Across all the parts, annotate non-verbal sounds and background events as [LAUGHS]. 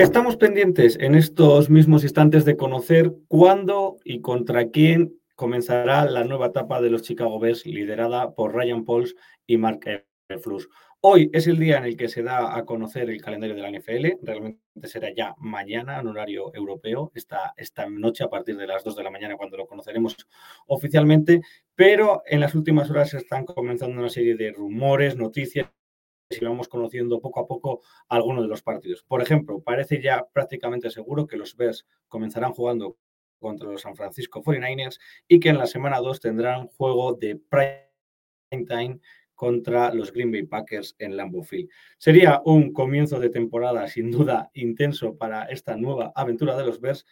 Estamos pendientes en estos mismos instantes de conocer cuándo y contra quién comenzará la nueva etapa de los Chicago Bears liderada por Ryan Pauls y Mark Flus. Hoy es el día en el que se da a conocer el calendario de la NFL. Realmente será ya mañana en horario europeo, esta, esta noche a partir de las 2 de la mañana cuando lo conoceremos oficialmente. Pero en las últimas horas están comenzando una serie de rumores, noticias y vamos conociendo poco a poco algunos de los partidos. Por ejemplo, parece ya prácticamente seguro que los Bears comenzarán jugando contra los San Francisco 49ers y que en la semana 2 tendrán juego de prime time contra los Green Bay Packers en Lambeau Field. Sería un comienzo de temporada sin duda intenso para esta nueva aventura de los Bears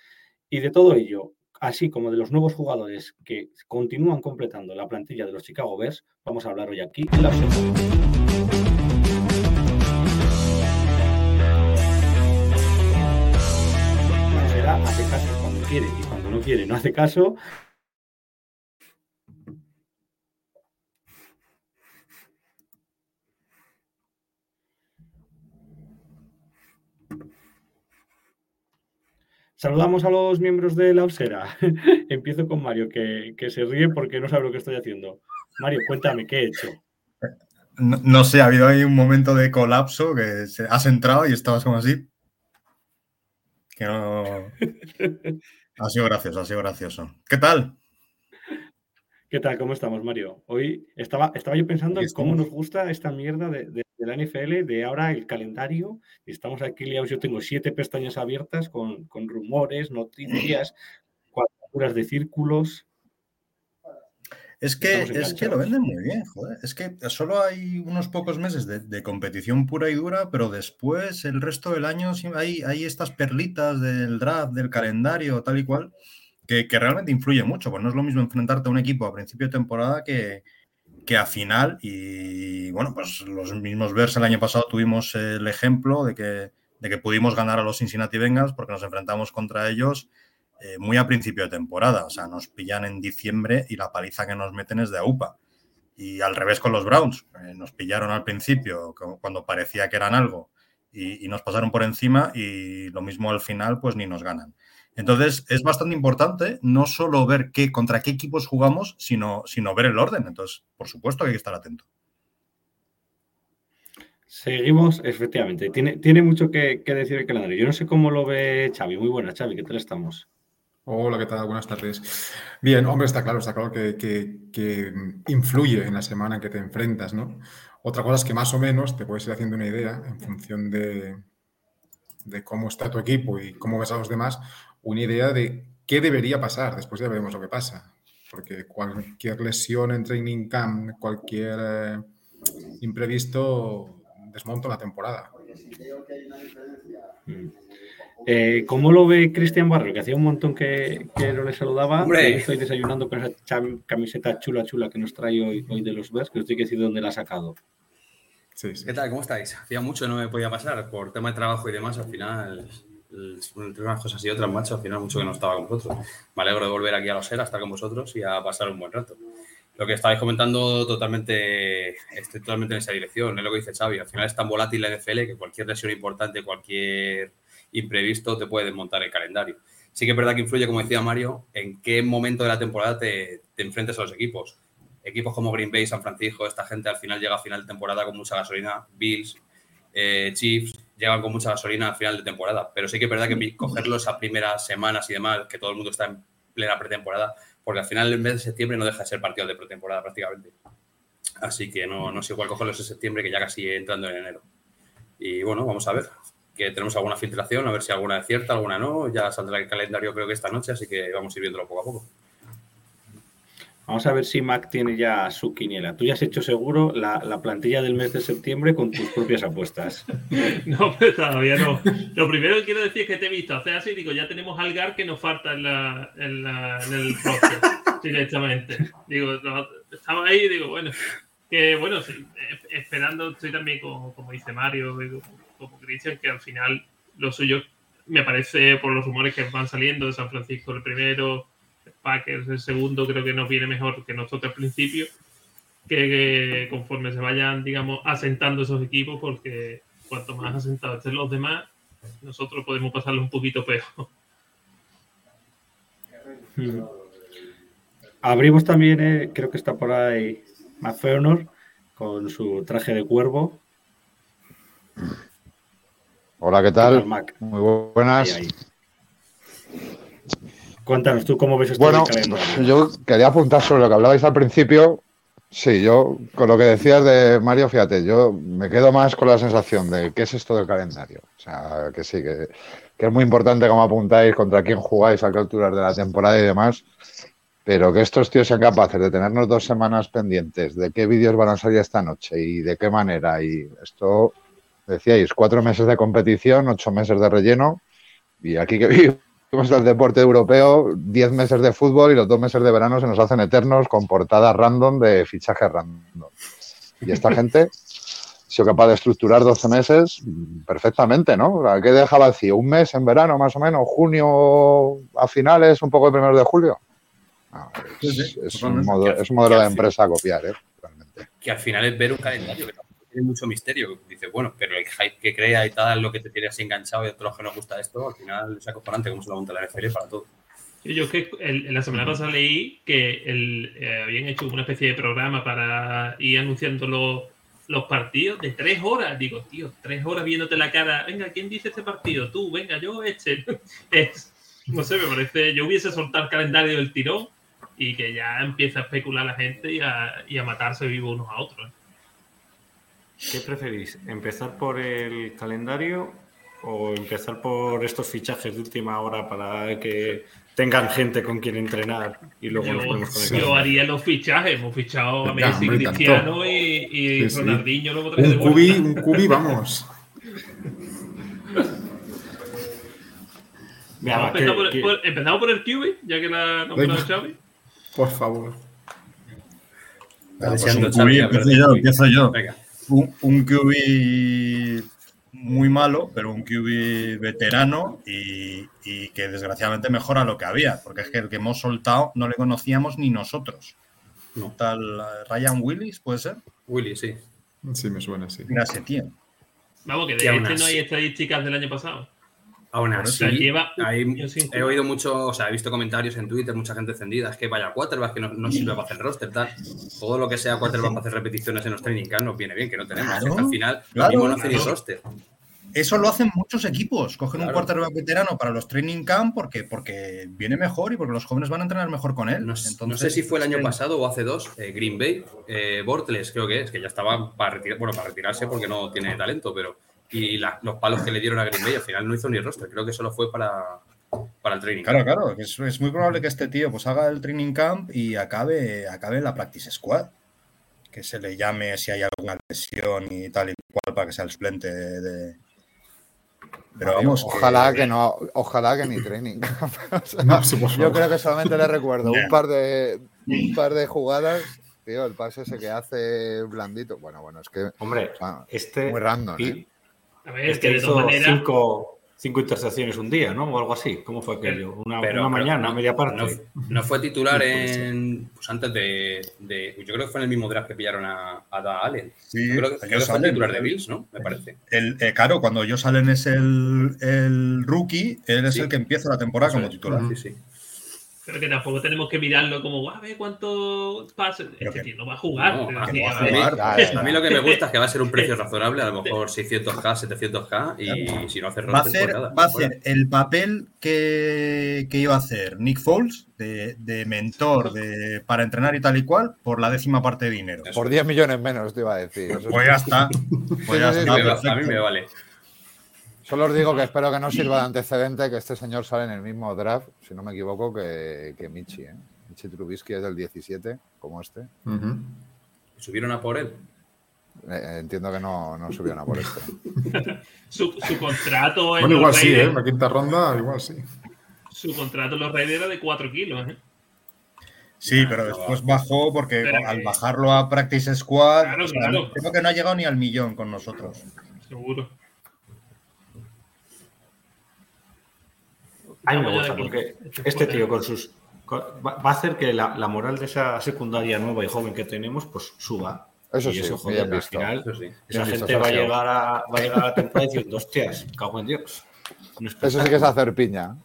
y de todo ello, así como de los nuevos jugadores que continúan completando la plantilla de los Chicago Bears, vamos a hablar hoy aquí en la observación. Quiere y cuando no quiere no hace caso. Saludamos a los miembros de la Osera. [LAUGHS] Empiezo con Mario, que, que, se ríe porque no sabe lo que estoy haciendo. Mario, cuéntame, ¿qué he hecho? No, no sé, ha habido ahí un momento de colapso que has entrado y estabas como así. Que no... [LAUGHS] Ha sido gracioso, ha sido gracioso. ¿Qué tal? ¿Qué tal? ¿Cómo estamos, Mario? Hoy estaba, estaba yo pensando en cómo nos gusta esta mierda de, de, de, la NFL, de ahora el calendario. Estamos aquí liados, yo tengo siete pestañas abiertas con, con rumores, noticias, [CLEARS THROAT] cuadraturas de círculos. Es que, es que lo venden muy bien, joder. Es que solo hay unos pocos meses de, de, competición pura y dura, pero después, el resto del año, hay, hay estas perlitas del draft, del calendario, tal y cual, que, que, realmente influye mucho. Pues no es lo mismo enfrentarte a un equipo a principio de temporada que, que a final. Y bueno, pues los mismos Bears el año pasado tuvimos el ejemplo de que, de que pudimos ganar a los Cincinnati Bengals porque nos enfrentamos contra ellos eh, muy a principio de temporada. O sea, nos pillan en diciembre y la paliza que nos meten es de AUPA. Y al revés con los Browns. Eh, nos pillaron al principio cuando parecía que eran algo y, nos pasaron por encima y lo mismo al final pues ni nos ganan. Entonces es bastante importante no solo ver qué, contra qué equipos jugamos, sino, sino ver el orden. Entonces, por supuesto que hay que estar atento. Seguimos, efectivamente. Tiene, tiene mucho que, que, decir el calendario. Yo no sé cómo lo ve Xavi. Muy buena, Xavi. ¿Qué tal estamos? Hola, ¿qué tal? Buenas tardes. Bien, hombre, está claro, está claro que, que, que, influye en la semana en que te enfrentas, ¿no? Otra cosa es que más o menos te puedes ir haciendo una idea en función de, de cómo está tu equipo y cómo ves a los demás, una idea de qué debería pasar. Después ya veremos lo que pasa. Porque cualquier lesión en training camp, cualquier eh, imprevisto, desmonto la temporada. Mm. Eh, ¿Cómo lo ve Cristian Barrio? Que hacía un montón que, que no le saludaba. Hombre. Estoy desayunando con esa camiseta chula, chula que nos trae hoy, hoy de los Bears, que os estoy que decir dónde la ha sacado. Sí, sí. ¿Qué tal? ¿Cómo estáis? Hacía mucho que no me podía pasar por tema de trabajo y demás. Al final, entre unas cosas y otras, macho, al final mucho que no estaba con vosotros. Me alegro de volver aquí a los a estar con vosotros y a pasar un buen rato. Lo que estabais comentando, totalmente, estoy totalmente en esa dirección. Es lo que dice Xavi. Al final es tan volátil la NFL que cualquier lesión importante, cualquier imprevisto te puede desmontar el calendario. Sí que es verdad que influye, como decía Mario, en qué momento de la temporada te, te enfrentes a los equipos. Equipos como Green Bay, San Francisco, esta gente al final llega a final de temporada con mucha gasolina. Bills, eh, Chiefs, llegan con mucha gasolina al final de temporada. Pero sí que es verdad que cogerlos a primeras semanas y demás, que todo el mundo está en plena pretemporada, porque al final el mes de septiembre no deja de ser partido de pretemporada prácticamente. Así que no, no sé igual cogerlos en septiembre, que ya casi entrando en enero. Y bueno, vamos a ver. Que tenemos alguna filtración, a ver si alguna es cierta, alguna no. Ya saldrá el calendario creo que esta noche, así que vamos a ir viéndolo poco a poco. Vamos a ver si Mac tiene ya su quiniela. Tú ya has hecho seguro la, plantilla del mes de septiembre con tus propias apuestas. [LAUGHS] no, pero todavía no. Lo primero que quiero decir es que te he visto hacer así, digo, ya tenemos al GAR que nos falta en, la, en, la, en el roster [LAUGHS] directamente. Digo, estaba ahí y digo, bueno, que bueno, sí, esperando, estoy también como, como dice Mario, como Cristian, que al final lo suyo me parece por los rumores que van saliendo de San Francisco el primero, Packers el segundo, creo que nos viene mejor que nosotros al principio, que, conforme se vayan, digamos, asentando esos equipos, porque cuanto más asentados estén los demás, nosotros podemos pasarlo un poquito peor. Hmm. Abrimos también, eh, creo que está por ahí Matt con su traje de cuervo. Hola, ¿qué tal? Muy buenas. Cuéntanos tú cómo ves esto bueno, Yo quería apuntar sobre lo que hablabais al principio. Sí, yo con lo que decías de Mario, fíjate, yo me quedo más con la sensación de qué es esto del calendario. O sea, que sí, que, que es muy importante cómo apuntáis, contra quién jugáis a qué alturas de la temporada y demás. Pero que estos tíos sean capaces de tenernos dos semanas pendientes de qué vídeos van a salir esta noche y de qué manera. Y esto, decíais, cuatro meses de competición, ocho meses de relleno. Y aquí que [LAUGHS] vivimos el deporte europeo, diez meses de fútbol y los dos meses de verano se nos hacen eternos con portadas random de fichajes random. Y esta gente ha sido capaz de estructurar 12 meses perfectamente, ¿no? ¿Qué deja vacío? ¿Un mes en verano, más o menos? ¿Junio a finales? ¿Un poco el primero de julio? es, un modelo de empresa a copiar, ¿eh? Que al final es ver un calendario que tiene mucho misterio. Dice, bueno, pero el hype que crea y tal, lo que te tiene así enganchado y a todos los que nos gusta esto, al final es acojonante como se lo monta la NFL para todo. Yo que en la semana pasada leí que el, eh, habían hecho una especie de programa para ir anunciando los, los partidos de tres horas. Digo, tío, tres horas viéndote la cara. Venga, ¿quién dice este partido? Tú, venga, yo, este. [LAUGHS] Es, no sé, me parece. Yo hubiese soltado el calendario del tirón y que ya empieza a especular la gente y a, matarse vivos unos a otros. ¿Qué preferís? ¿Empezar por el calendario o empezar por estos fichajes de última hora para que tengan gente con quien entrenar y luego yo, nos Yo haría los fichajes, hemos fichado a Messi, Cristiano y, Ronaldinho. un, cubi, un cubi, vamos. [LAUGHS] empezamos, por, el cubi, ya que la nombrado Xavi. Por favor. Pues un QB, empiezo yo, empiezo yo. Un, un, QB muy malo, pero un QB veterano y, y, que desgraciadamente mejora lo que había, porque es que el que hemos soltado no le conocíamos ni nosotros. No. Tal eh, Ryan Willis, ¿puede ser? Willis, sí. Sí, me suena, sí. Mira, ese tío. Vamos, que de este no hay estadísticas del año pasado. Aún así, he oído mucho, o sea, he visto comentarios en Twitter, mucha gente encendida, es que vaya quarterback que no, no sirve para hacer roster, tal. Todo lo que sea quarterback para hacer repeticiones en los training camps nos viene bien, que no tenemos. al final, lo mismo no hace ni roster. Eso lo hacen muchos equipos. Cogen un quarterback veterano para los training camp porque, porque viene mejor y porque los jóvenes van a entrenar mejor con él. No, sé si fue el año pasado o hace dos, eh, Green Bay, eh, Bortles creo que es, que ya estaba para, retirar, bueno, para retirarse porque no tiene talento, pero y los palos que le dieron a Green Bay al final no hizo ni roster, creo que solo fue para, para el training claro, Claro, claro, es, muy probable que este tío pues haga el training camp y acabe, acabe en la practice squad, que se le llame si hay alguna lesión y tal y cual para que sea el suplente de... Pero vamos, ojalá que, no, ojalá que ni training. [LAUGHS] yo creo que solamente le recuerdo un par de un par de jugadas Tío, el pase ese que hace blandito. Bueno, bueno, es que. Hombre, este. Muy random, ¿eh? A ver, es que hizo cinco, cinco intercepciones un día, ¿no? O algo así. ¿Cómo fue aquello? Una, una mañana, media parte. No, fue titular en. Pues antes de, de, Yo creo que fue en el mismo draft que pillaron a, a Da Allen. Sí, yo creo que, fue titular de Bills, ¿no? Me parece. El, eh, claro, cuando Josh Allen es el, el rookie, él es el que empieza la temporada como titular. Sí, sí. Pero que tampoco tenemos que mirarlo como, a ver cuánto pasa. Este tío no va a jugar. No, pero a, mí, a a ver. mí- ya, a mí lo que me gusta es que va a ser un precio [LAUGHS] razonable, a lo mejor 600k, 700k, y si no hace Va a pues nada, va a hacer el papel que, que iba a hacer Nick Foles de, de mentor de, para entrenar y tal y cual por la décima parte de dinero. Por 10 millones menos, te iba a decir. Pues ya está. [LAUGHS] Pues ya está, a mí me vale. Solo os digo que espero que no sirva de antecedente que este señor sale en el mismo draft, si no me equivoco, que, que Michi. ¿eh? Michi Trubisky es del 17, como este. ¿Subieron a por él? Eh, entiendo que no, no subieron a por este. [LAUGHS] Su, su contrato en Bueno, igual los sí, ¿eh? Raiders, la quinta ronda, igual sí. su contrato en los Raiders era de 4 kilos, ¿eh? Sí, pero después bajó porque Pero al que- bajarlo a Practice Squad, Claro, claro. creo que no ha llegado ni al millón con nosotros. Seguro. A mí me gusta porque este tío con sus con- va va a hacer que la, la moral de esa secundaria nueva y joven que tenemos pues suba. Eso y sí, eso, bien joder, al visto. final Eso sí. esa visto, gente va a llegar a, va a llegar a la temporada diciendo, hostias, cago en Dios. Eso sí que es hacer piña.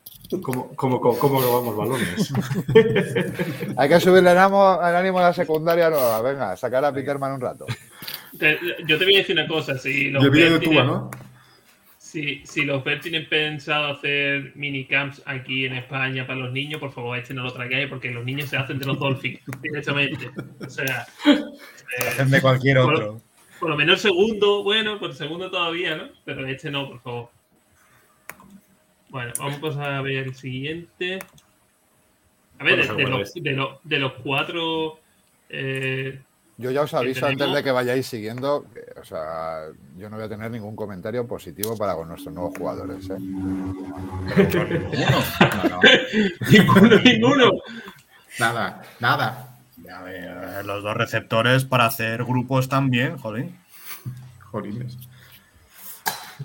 ¿Cómo, cómo, cómo, cómo robamos balones? [LAUGHS] Hay que subirle el ánimo, el ánimo a la secundaria nueva. Venga, sacar a Peterman un rato. Te- yo te voy a decir una cosa. Si los Y el vídeo de Tua, tienen- ¿no? Si, si los Bears tienen pensado hacer minicamps aquí en España para los niños, por favor, este no lo traigáis porque los niños se hacen de los Dolphins [LAUGHS] directamente. O sea, eh, Hacen de cualquier por- otro. Por lo menos segundo, bueno, por segundo todavía, ¿no? Pero este no, por favor. Bueno, vamos a ver el siguiente. A ver, de, Bueno, de seguro los, es. de, los, de los cuatro. eh, Yo ya os aviso antes de que vayáis siguiendo, que, o sea, yo no voy a tener ningún comentario positivo para con nuestros nuevos jugadores. ¿eh? No, no. ninguno, ninguno. Nada, nada. A ver, los dos receptores para hacer grupos también, joder. Jolines.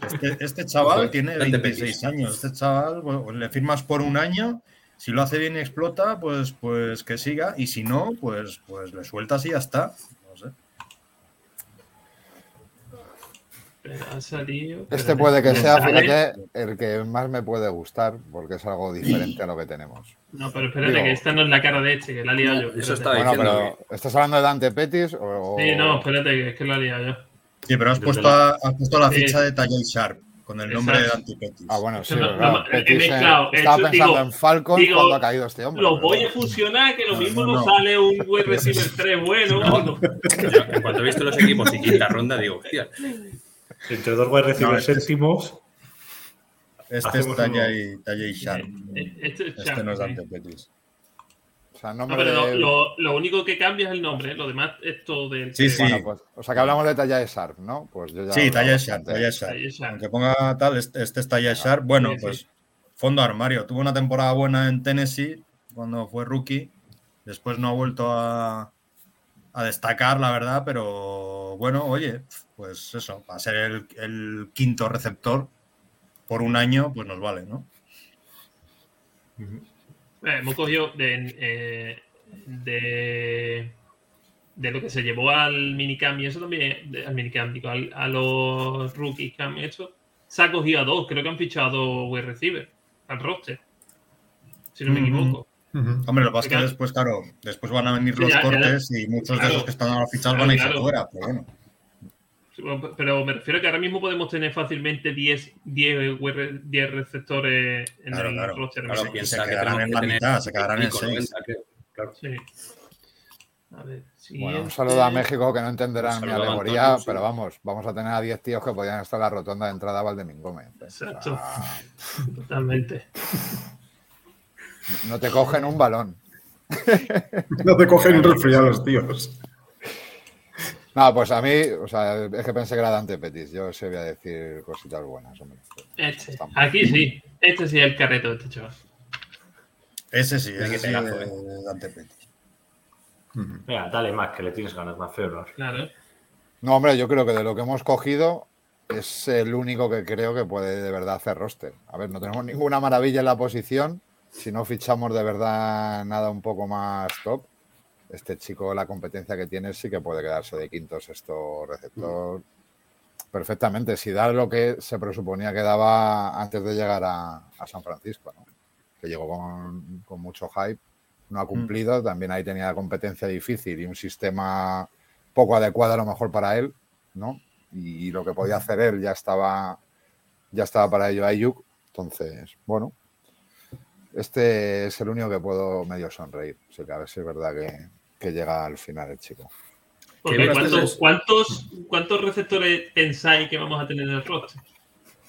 Este, este chaval tiene Dante 26 años. Este chaval, bueno, le firmas por un año. Si lo hace bien y explota, pues, pues que siga. Y si no, pues, pues le sueltas y ya está. No sé. Pero ha salido. Este puede que sea, fíjate, el que más me puede gustar, porque es algo diferente a lo que tenemos. No, pero espérate, Digo- que esta no es la cara de este, que la he liado yo. Eso estaba Bueno, diciendo pero ¿estás hablando de Dante Petis o...? Sí, no, espérate, que es que la he liado yo. Sí, pero has puesto, la- a- has puesto la Sí. ficha de Tajay Sharp con el nombre de Exacto. Dante Pettis. Ah, bueno, sí, No, claro, no, he Petis, eh, mezclado, he estaba hecho, pensando digo- en Falcon digo, cuando ha caído este hombre. Los pero voy a fusionar, que lo No, mismo no, nos no. sale un wide receiver 3 bueno. en cuanto he visto los equipos y quinta ronda, digo, hostia, Entre dos wide receivers este es- séptimos, Este es Tajay, Tajay Sharp. Eh, Este es Este Chuck, no es. Dante Pettis. O sea, No, pero lo, de- lo- lo único que cambia es el nombre, ¿eh? lo demás es todo del. Sí, sí. Bueno, pues, o sea, que hablamos de talla de Sharp, ¿no? Pues yo ya Sí, hablado Tajay Sharp, Sharp. Sharp. Aunque ponga tal, este, este es Tajay Sharp. Bueno, Sí, sí. pues fondo armario. Tuvo una temporada buena en Tennessee cuando fue rookie. Después no ha vuelto a, a destacar, la verdad, pero bueno, oye, pues eso, va a ser el, el quinto receptor por un año, pues nos vale, ¿no? Eh, hemos cogido de, eh, de, de lo que se llevó al minicamp y eso también, de- al minicamp, digo, al- a los rookies que han hecho, se ha cogido a dos, creo que han fichado wide receiver al roster, si no me equivoco. Hombre, lo que pasa es que después, claro, después van a venir los ya, ya. cortes y muchos de esos que están ahora fichados Claro, van a irse claro. fuera, pero bueno. Sí, bueno, Pero me refiero a que ahora mismo podemos tener fácilmente 10, 10, wide- 10 receptores en Claro, el claro. roster. claro, se piensa que quedarán en la tener mitad, se quedarán en 25, seis. 90, creo. Claro. Sí. A ver, Bueno, un saludo a México que no entenderán mi alegoría, Antonio, sí. pero vamos, vamos a tener a 10 tíos que podían estar en la rotonda de entrada a Valdemín Gómez. Exacto. [LAUGHS] Totalmente. no te cogen un balón. [LAUGHS] No te cogen un resfriado los tíos. No, pues a mí, o sea, es que pensé que era Dante Petis. Yo sí voy a decir cositas buenas, hombre. Este. Aquí sí. Este sí es el carreto de este chaval. Ese sí, ese sí pedazo, es Dante Pettis. Ujú. venga, dale más, que le tienes ganas más feo. Claro. No, hombre, yo creo que de lo que hemos cogido es el único que creo que puede de verdad hacer roster. A ver, no tenemos ninguna maravilla en la posición. Si no fichamos de verdad nada un poco más top, este chico, la competencia que tiene, sí que puede quedarse de quinto, sexto receptor perfectamente. Si da lo que se presuponía que daba antes de llegar a, a San Francisco, ¿no? que llegó con, con mucho hype no ha cumplido. También ahí tenía competencia difícil y un sistema poco adecuado a lo mejor para él, ¿no? Y, lo que podía hacer él ya estaba, ya estaba para ello Ayuk. Entonces, bueno, este es el único que puedo medio sonreír. O que a ver si es verdad que, que llega al final el chico. ¿cuántos, ¿cuántos, ¿cuántos, receptores pensáis que vamos a tener en el roster?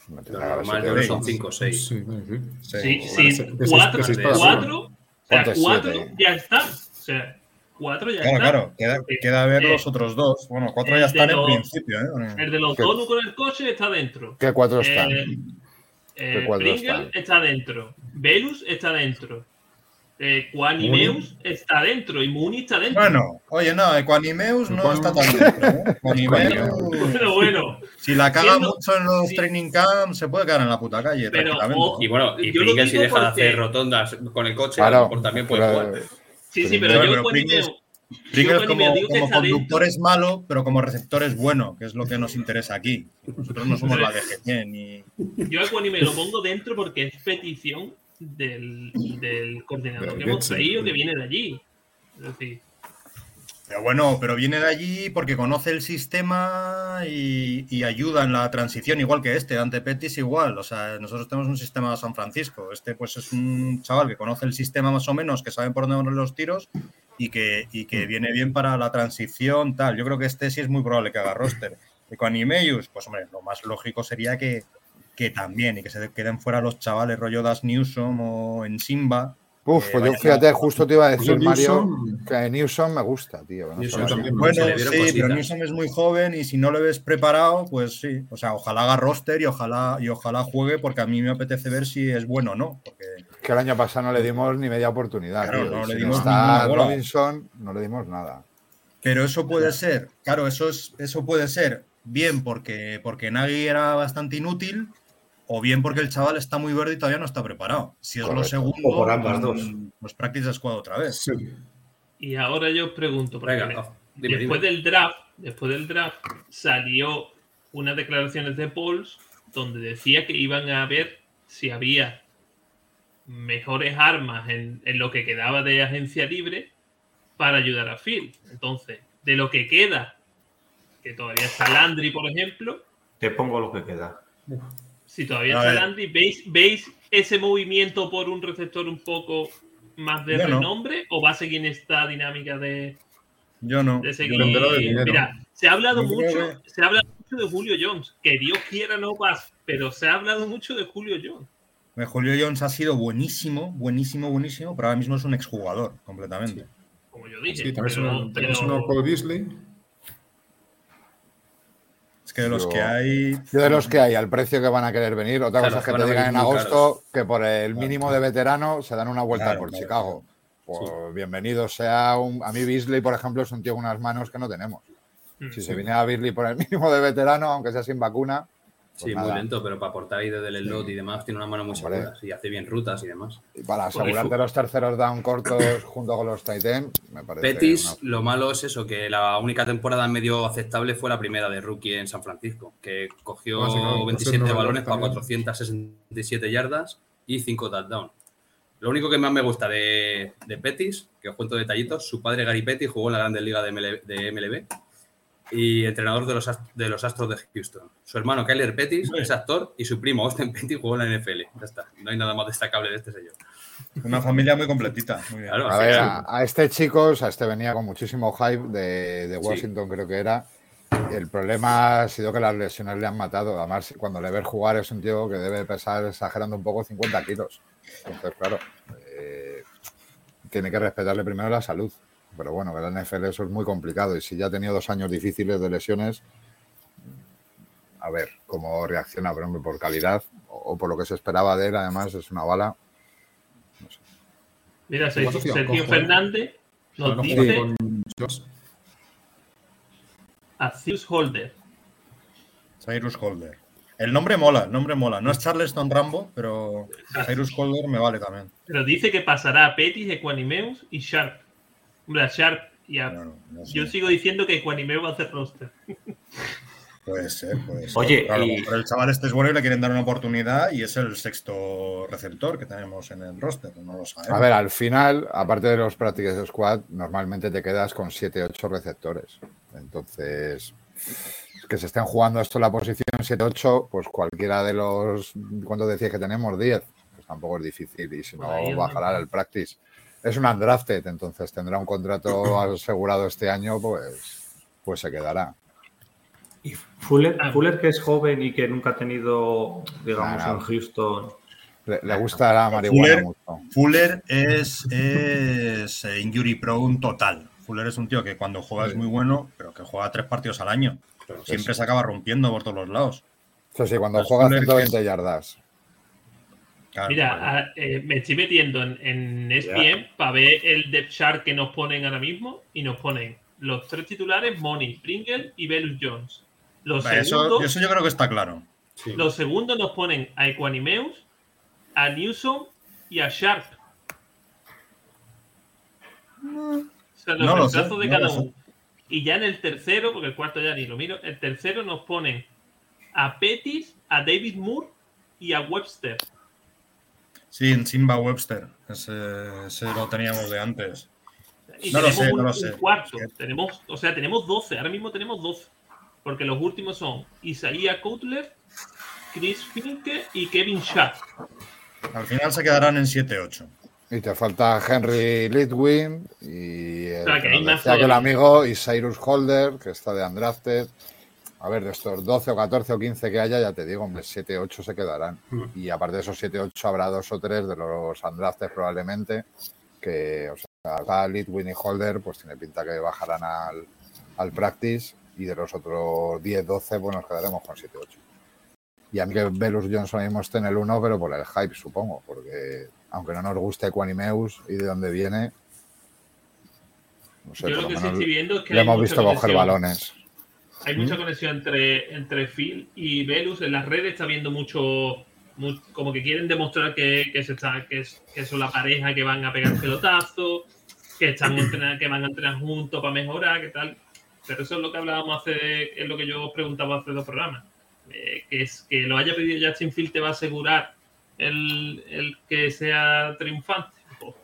Normal, son 5 o 6. Sí, sí, 4, 4, o sea, 4 ya están. O sea, 4 ya claro, están. Claro, queda, queda ver los otros dos. Bueno, 4 ya están en principio. ¿eh? El de los donos con el coche está dentro. ¿Qué 4 están? Eh, eh, Pringle está dentro. Velus está dentro. Eh, Quanimeus está dentro y Muni está dentro. Bueno, oye, no, Quanimeus no está tan dentro. ¿eh? [LAUGHS] Quanimeus. Pero bueno. Si la caga siendo, mucho en los sí. training camps, se puede quedar en la puta calle. Pero, y bueno, y Pringle si deja porque... de hacer rotondas con el coche, claro, por también puede pero, jugar. Sí, sí, pero, pero yo Quanimeus. Pringles como, como conductor es malo, pero como receptor es bueno, que es lo que nos interesa aquí. Nosotros no somos la DGC ni. Yo a Quanime lo pongo dentro porque es petición del, del coordinador que hemos traído que viene de allí. Es decir. Pero bueno, pero viene de allí porque conoce el sistema y, y, ayuda en la transición, igual que este. Ante Petis igual. O sea, nosotros tenemos un sistema de San Francisco. Este pues es un chaval que conoce el sistema más o menos, que sabe por dónde van los tiros y que, y que viene bien para la transición, tal. Yo creo que este sí es muy probable que haga roster. Y con Animeius, pues hombre, lo más lógico sería que, que también y que se queden fuera los chavales rollo Das Newsom o en Simba. Uf, pues yo fíjate, justo te iba a decir, Mario, que Newsom me gusta, tío. No Newsom también bueno, sí, cositas. pero Newsom es muy joven y si no lo ves preparado, pues sí. O sea, ojalá haga roster y ojalá, y ojalá juegue porque a mí me apetece ver si es bueno o no. Porque... Que el año pasado no le dimos ni media oportunidad. Claro, tío. no si le dimos está Robinson, no le dimos nada. Pero eso puede ser, claro, eso, es, eso puede ser bien porque, porque Nagy era bastante inútil o bien porque el chaval está muy verde y todavía no está preparado. Si es Correcto. lo segundo, o por ambas dos. Pues practice squad otra vez. Sí. Y ahora yo os pregunto, porque Venga, oh, dime, después dime. del draft, después del draft salió unas declaraciones de Pauls donde decía que iban a ver si había mejores armas en, en lo que quedaba de agencia libre para ayudar a Phil. Entonces, de lo que queda, que todavía está Landry, por ejemplo, Te pongo lo que queda. Si todavía está ver. Landry, ¿veis, ¿veis ese movimiento por un receptor un poco más de Yo no. renombre o va a seguir en esta dinámica de, Yo no. de seguir? Yo. Mira, se ha hablado Yo mucho, se ha hablado mucho de Julio Jones, que Dios quiera no pase, pero se ha hablado mucho de Julio Jones. Julio Jones ha sido buenísimo, buenísimo, buenísimo, pero ahora mismo es un exjugador completamente. Como yo dije. Sí, también pero- Beasley. Es que de los Yo- que hay. Yo de los que hay, al precio que van a querer venir, otra Claro, cosa es que van te a digan en agosto que por el mínimo de veterano se dan una vuelta Claro, por claro, Chicago. Pues bienvenido sea un... A mí Beasley, por ejemplo, es un tío con unas manos que no tenemos. Mm. Si se viene a Beasley por el [LAUGHS] mínimo de veterano, aunque sea sin vacuna, pues Sí, nada. muy lento, pero para aportar ahí desde el slot y demás tiene una mano muy Hombre. segura. Y hace bien rutas y demás. Y para asegurarte los terceros down cortos [COUGHS] junto con los Titan, me parece. Betis, una- lo malo es eso, que la única temporada medio aceptable fue la primera de rookie en San Francisco, que cogió Ah, sí, claro, 27 entonces no balones para también. 467 yardas y 5 touchdowns. Lo único que más me gusta de, de Petis, que os cuento detallitos, su padre Gary Pettis jugó en la Grandes Liga de, ML de MLB y entrenador de los, Ast- de los Astros de Houston. Su hermano Kyler Pettis es actor y su primo Austin Pettis jugó en la NFL. Ya está, no hay nada más destacable de este señor. Una familia muy completita. Muy bien. Claro, A ver, a, a este chico, o sea, este venía con muchísimo hype de, de Sí. Washington, creo que era. El problema ha sido que las lesiones le han matado. Además, cuando le ves jugar es un tío que debe pesar, exagerando un poco, 50 kilos. Entonces, claro, eh, tiene que respetarle primero la salud. Pero bueno, que la NFL eso es muy complicado. Y si ya ha tenido dos años difíciles de lesiones, a ver cómo reacciona, pero hombre, por calidad o, o por lo que se esperaba de él, además es una bala. Mira, ¿Cómo Sergio, asocia? Sergio. Fernández nos No dice con a Zeus Holder. Cyrus Holder. El nombre mola, el nombre mola. No es Charleston Rambo, pero Cyrus Holder me vale también. Pero dice que pasará a Petis, Equanimeus y Sharp. Sharp y a... No, no, no sé. Yo sigo diciendo que Equanimeus va a hacer roster. [LAUGHS] Puede ser, puede ser. Oye, lo y- mejor el chaval este es bueno y le quieren dar una oportunidad y es el sexto receptor que tenemos en el roster, no lo sabemos. A ver, al final, aparte de los Practice Squad, normalmente te quedas con 7-8 receptores. Entonces, que se estén jugando esto en la posición 7-8, pues cualquiera de los. ¿Cuántos decías que tenemos? 10. Pues tampoco es difícil y si no, bajará el practice. Es un undrafted, entonces tendrá un contrato [CLEARS THROAT] asegurado este año, pues, pues se quedará. Y Fuller, Ah. Fuller, que es joven y que nunca ha tenido, digamos, en Houston. Le, le gusta la marihuana Fuller- mucho. Fuller es, es eh, injury prone total. Fuller es un tío que cuando juega es muy bueno, pero que juega tres partidos al año. Siempre se acaba rompiendo por todos los lados. Sí, sí, cuando Pues juega Fuller, 120 yardas. Claro, Mira, a- eh, me estoy metiendo en, en ESPN para ver el depth chart que nos ponen ahora mismo y nos ponen los tres titulares, Money, Pringle y Velus Jones. Los Vale, segundos, eso, eso yo creo que está claro. los segundos nos ponen a Equanimeus, a Newsom y a Sharp. O sea, los No lo sé, reemplazos de no cada lo sé. uno. Y ya en el tercero, porque el cuarto ya ni lo miro, el tercero nos ponen a Pettis, a David Moore y a Webster. Sí, en Simba Webster. Ese, ese lo teníamos de antes. Y No lo tenemos sé, un, no lo sé. cuarto. Tenemos, o sea, tenemos 12. Ahora mismo tenemos 12. Porque los últimos son Isaiah Cutler, Chris Finke y Kevin Schaff. Al final se quedarán en 7-8. Y te falta Henry Litwin y el, sea, que hay nos más decía que el amigo y Cyrus Holder, que está de Undrafted. A ver, de estos 12 o 14 o 15 que haya, ya te digo, hombre, 7 8 se quedarán. Y aparte de esos 7 8 habrá dos o tres de los Undrafted probablemente, que, o sea, Litwin y Holder, pues tiene pinta que bajarán al, al practice y de los otros 10 12 pues nos quedaremos con 7 8. Y a mí que Velus Johnson mismo esté en el 1, pero por el hype, supongo, porque aunque no nos guste Quanimeus y de dónde viene, no sé, Yo lo que sí estoy viendo es que le hemos visto coger balones. Hay mucha conexión entre, entre Phil y Velus. En las redes está viendo mucho, mu- como que quieren demostrar que, que, se está, que, es- que son la pareja que van a pegar pelotazos, que, están entrenar- que van a entrenar juntos para mejorar, que tal. Pero eso es lo que hablábamos hace, es lo que yo os preguntaba hace dos programas. Eh, que es que lo haya pedido Justin Field te va a asegurar el, el que sea triunfante. Oh,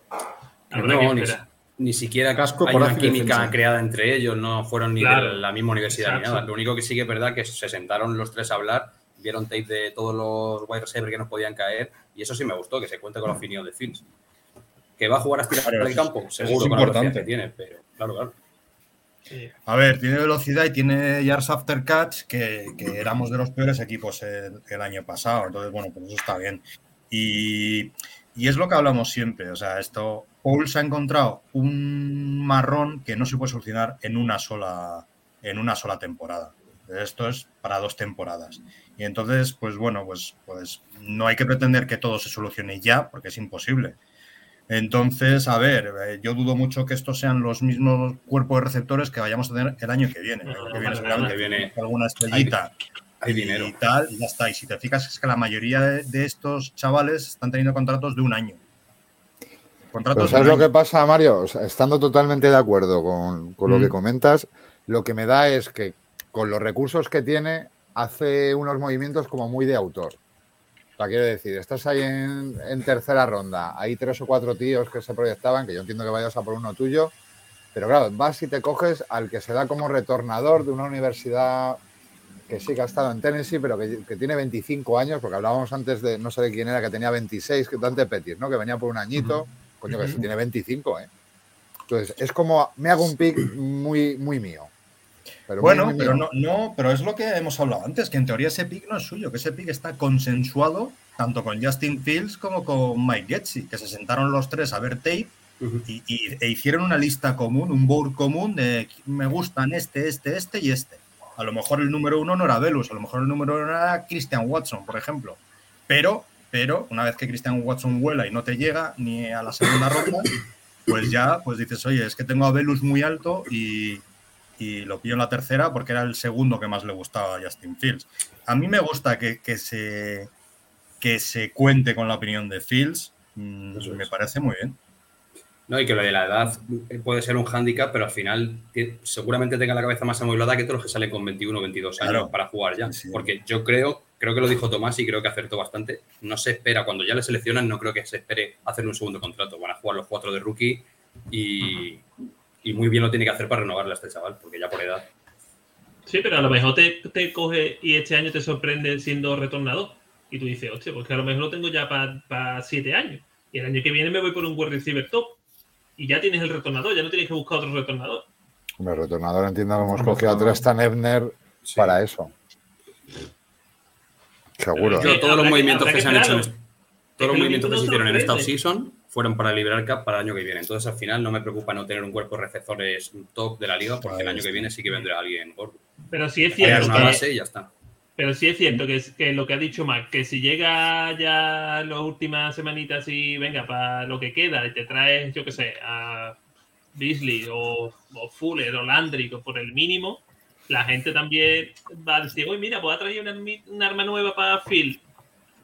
habrá No, que ni, esperar. Ni siquiera Casco, hay una química defensa. creada entre ellos, no fueron ni Claro. de la misma universidad ni nada. Lo único que sí que es verdad que se sentaron los tres a hablar, vieron tape de todos los wide receivers que nos podían caer y eso sí me gustó, que se cuente con la opinión de Fields. ¿Que va a jugar a estirar Claro, el campo? eso es Seguro, con la importante. que tiene, pero claro, claro. Sí. A ver, tiene velocidad y tiene yards after catch, que, que éramos de los peores equipos el, el año pasado. Entonces, bueno, pues eso está bien. Y, y es lo que hablamos siempre. O sea, esto, Paul se ha encontrado un marrón que no se puede solucionar en una sola, en una sola temporada. Esto es para dos temporadas. Y entonces, pues bueno, pues, pues no hay que pretender que todo se solucione ya, porque es imposible. Entonces, a ver, eh, yo dudo mucho que estos sean los mismos cuerpos de receptores que vayamos a tener el año que viene. El año que viene seguramente alguna estrellita hay y dinero. tal, y ya está. Y si te fijas, es que la mayoría de, de estos chavales están teniendo contratos de un año. Pero Contratos de ¿sabes un lo que pasa, Mario? O sea, estando totalmente de acuerdo con, con lo Mm. que comentas, lo que me da es que con los recursos que tiene, hace unos movimientos como muy de autor. O sea, quiero decir, estás ahí en, en tercera ronda, hay tres o cuatro tíos que se proyectaban, que yo entiendo que vayas a por uno tuyo, pero claro, vas y te coges al que se da como retornador de una universidad que sí que ha estado en Tennessee, pero que, que tiene 25 años, porque hablábamos antes de, no sé de quién era, que tenía 26, que Dante Pettis, ¿no? Que venía por un añito, coño, que sí tiene 25, ¿eh? Entonces, es como, me hago un pick muy, muy mío. Pero Bueno, muy pero mío. no, no, pero es lo que hemos hablado antes, que en teoría ese pick no es suyo, que ese pick está consensuado tanto con Justin Fields como con Mike Getzi, que se sentaron los tres a ver tape y, y- e hicieron una lista común, un board común de me gustan este, este, este y este. A lo mejor el número uno no era Velus, a lo mejor el número uno era Christian Watson, por ejemplo. Pero, pero una vez que Christian Watson vuela y no te llega ni a la segunda ronda, pues ya pues dices, oye, es que tengo a Velus muy alto y, y lo pillo en la tercera porque era el segundo que más le gustaba a Justin Fields. A mí me gusta que, que se, que se cuente con la opinión de Fields, mm, me parece muy bien. No, y que lo de la edad puede ser un hándicap, pero al final seguramente tenga la cabeza más amueblada que todos los que salen con 21 o 22 años Claro. para jugar ya. Sí. Porque yo creo, creo que lo dijo Tomás y creo que acertó bastante. No se espera, cuando ya le seleccionan, no creo que se espere hacer un segundo contrato. Van a jugar los cuatro de rookie y, y muy bien lo tiene que hacer para renovarle a este chaval, porque ya por edad. Sí, pero a lo mejor te, te coge y este año te sorprende siendo retornador. Y tú dices, hostia, pues que a lo mejor lo tengo ya para siete años. Y el año que viene me voy por un wide receiver top. Y ya tienes el retornador, ya no tienes que buscar otro retornador. Hombre, retornador entiendo que hemos cogido a Tristan Ebner para eso. Seguro. Yo, ¿eh? todos los que- movimientos que que se han hecho, todos los lo movimientos que se no hicieron en esta offseason fueron para liberar cap para el año que viene. Entonces, al final, no me preocupa no tener un cuerpo de receptores top de la liga, porque el año que viene sí que vendrá alguien gordo. Pero sí es cierto una que, base y ya está. Pero sí es cierto que, es- que lo que ha dicho Mac, que si llega ya las últimas semanitas y venga, para lo que queda, y te traes, yo qué sé, a Beasley o, o Fuller o Landry o por el mínimo, la gente también va a decir, oye, mira, pues ha traído una, arma nueva para Phil.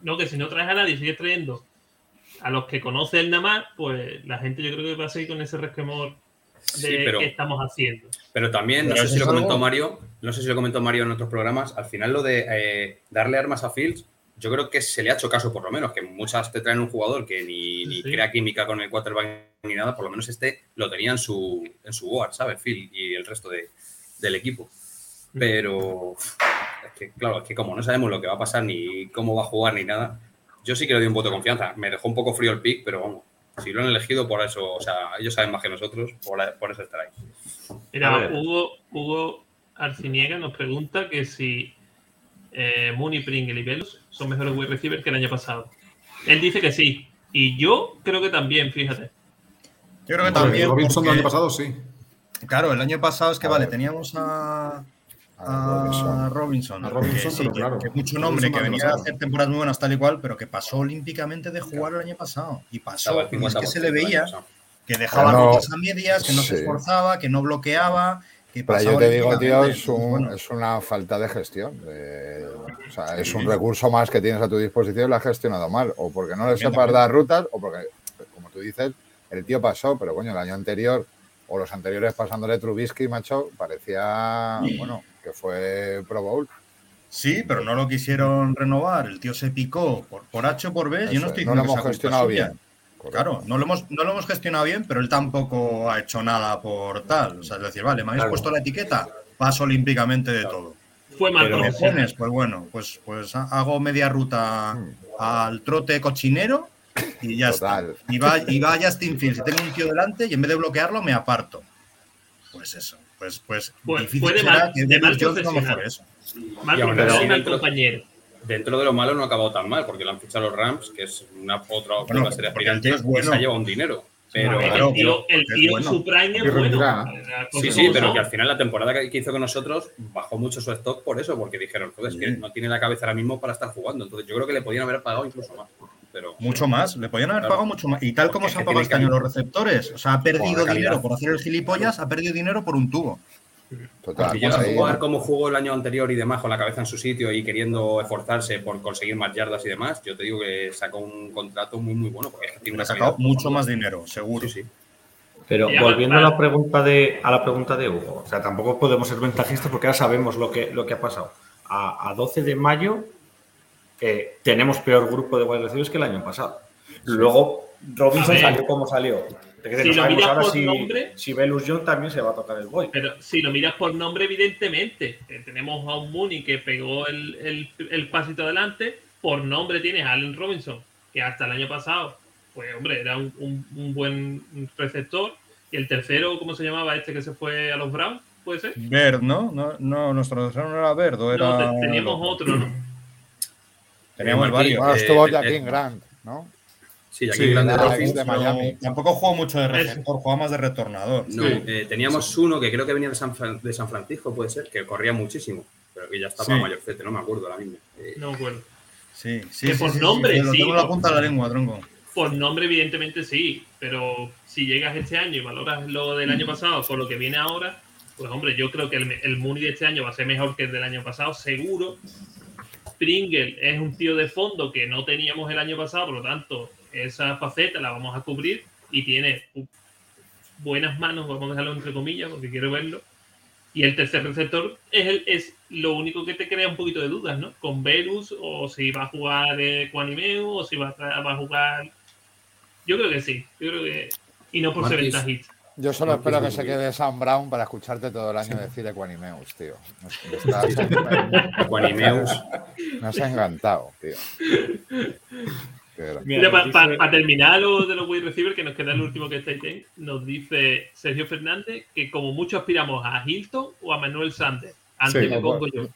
No, que si no traes a nadie, sigues trayendo a los que conoce el nada más, pues la gente yo creo que va a seguir con ese resquemor de Sí, pero- qué estamos haciendo. Pero también, no Pero sé si lo comentó Mario, no sé si lo comentó Mario en otros programas, al final lo de eh, darle armas a Fields, yo creo que se le ha hecho caso por lo menos, que muchas te traen un jugador que ni, ni crea química con el quarterback ni nada, por lo menos este lo tenía en su, en su board, ¿sabes? Phil y el resto de- del equipo. Pero es que, claro, es que como no sabemos lo que va a pasar ni cómo va a jugar ni nada, yo sí que le doy un voto de confianza. Me dejó un poco frío el pick, pero vamos, si lo han elegido por eso, o sea, ellos saben más que nosotros, por, por eso estará ahí. Mira. Hugo, Hugo Arciniega nos pregunta que si eh, Mooney, Pringle y Velus son mejores wide receivers que el año pasado. Él dice que sí. Y yo creo que también, fíjate. Yo creo que también. Robinson del año pasado sí. Claro, el año pasado es que A vale, ver. teníamos a, A Robinson. a Robinson. A Robinson, que sí, pero que- claro, que mucho Robinson nombre, que venía a hacer temporadas muy buenas tal y cual, pero que pasó olímpicamente de jugar el año pasado. Y pasó, y es que se le 50% del año veía que dejaba No, rutas a medias, que no se esforzaba, que no bloqueaba, Pero yo te digo, tío, es, un- Bueno, es una falta de gestión. o sea, es un recurso más que tienes a tu disposición y lo has gestionado mal. O porque no le sepas dar rutas, o porque, como tú dices, el tío pasó, pero coño, el año anterior o los anteriores pasándole Trubisky, macho, parecía, bueno, que fue Pro Bowl. Sí, pero no lo quisieron renovar. El tío se picó por, por H o por B. Yo no es, estoy no lo diciendo que hemos gestionado suya. Bien. Claro, no lo, hemos, no lo hemos gestionado bien, pero él tampoco ha hecho nada por tal. O sea, es decir, vale, me habéis Claro. puesto la etiqueta, paso olímpicamente de todo. Fue mal Pero pones, pues bueno, pues, pues ha- hago media ruta al trote cochinero y ya Total. está. Y va, y va Justin Fields y tengo un tío delante y en vez de bloquearlo me aparto. Pues eso, pues, pues Fue- difícil fue de será mal- que de mal profesional. eso. Mal profesional compañero. Dentro de lo malo no ha acabado tan mal, porque lo han fichado los Rams, que es una otra Bueno, otra serie porque el aspirante, tío es bueno. se ha llevado un dinero. Pero, ver, el tío, el tío en bueno. su prime es bueno. sí, sí, pero son. que al final la temporada que hizo con nosotros bajó mucho su stock por eso, porque dijeron, joder, es que no tiene la cabeza ahora mismo para estar jugando. Entonces yo creo que le podían haber pagado incluso más. Pero Mucho más, le podían haber Claro. pagado mucho más. Y tal como Porque se han pagado este año los receptores, o sea, ha perdido dinero por hacer el gilipollas, ha perdido dinero por un tubo. Total. Porque llegas a ahí- jugar como jugó el año anterior y demás, con la cabeza en su sitio y queriendo esforzarse por conseguir más yardas y demás, yo te digo que sacó un contrato muy, muy bueno. Porque es que tiene una ha sacado mucho más dinero, seguro. Sí, sí. Pero Ya, volviendo a la pregunta de a la pregunta de Hugo, o sea, tampoco podemos ser ventajistas porque ahora sabemos lo que, lo que ha pasado. A, a 12 de mayo eh, tenemos peor grupo de wide receivers que el año pasado. Luego Robinson salió como salió. Si no lo miras ahora por si, nombre- si Velus John también se va a tocar el boy. Pero si lo miras por nombre, evidentemente, eh, tenemos a un Mooney que pegó el, el, el pasito adelante. Por nombre tienes a Allen Robinson, que hasta el año pasado, pues hombre, era un, un- un buen receptor. Y el tercero, ¿cómo se llamaba este que se fue a los Browns? ¿Puede ser? Verd, ¿no? No, no nuestro tercero no era Verd, o era. No, te- teníamos otro, ¿no? Teníamos Aquí, varios. Bueno, estuvo eh, Jaquín eh, Grant, ¿no? Sí, aquí Sí, grande de Miami. Tampoco jugó mucho de receptor, jugaba más de retornador. No, eh, teníamos uno que creo que venía de San, Fran- de San Francisco, puede ser, que corría muchísimo, pero que ya estaba Sí. mayorcete, no me acuerdo ahora mismo. Eh, No me acuerdo. Sí, sí. Que sí, por sí, sí, nombre, sí, tengo en la por- punta de la lengua, tronco. Por nombre, evidentemente sí, pero si llegas este año y valoras lo del año pasado por lo que viene ahora, pues hombre, yo creo que el, el Mooney de este año va a ser mejor que el del año pasado, seguro. Pringle es un tío de fondo que no teníamos el año pasado, por lo tanto, esa faceta la vamos a cubrir y tiene buenas manos, vamos a dejarlo entre comillas porque quiero verlo. Y el tercer receptor es, el, es lo único que te crea un poquito de dudas, ¿no? Con Verus, o si va a jugar eh, Quanimeu, o si va a, va a jugar. Yo creo que sí. Yo creo que. Y no por ser ventajista. Yo solo espero que se quede Sam Brown para escucharte todo el año decir Equanimeus, tío. [LAUGHS] Equanimeus. Me has encantado, tío. [LAUGHS] Mira, para terminar lo de los wide receivers, que nos queda el último que está ahí, nos dice Sergio Fernández que como mucho aspiramos a Hilton o a Manuel Sanders. Antes Sí, me pongo yo.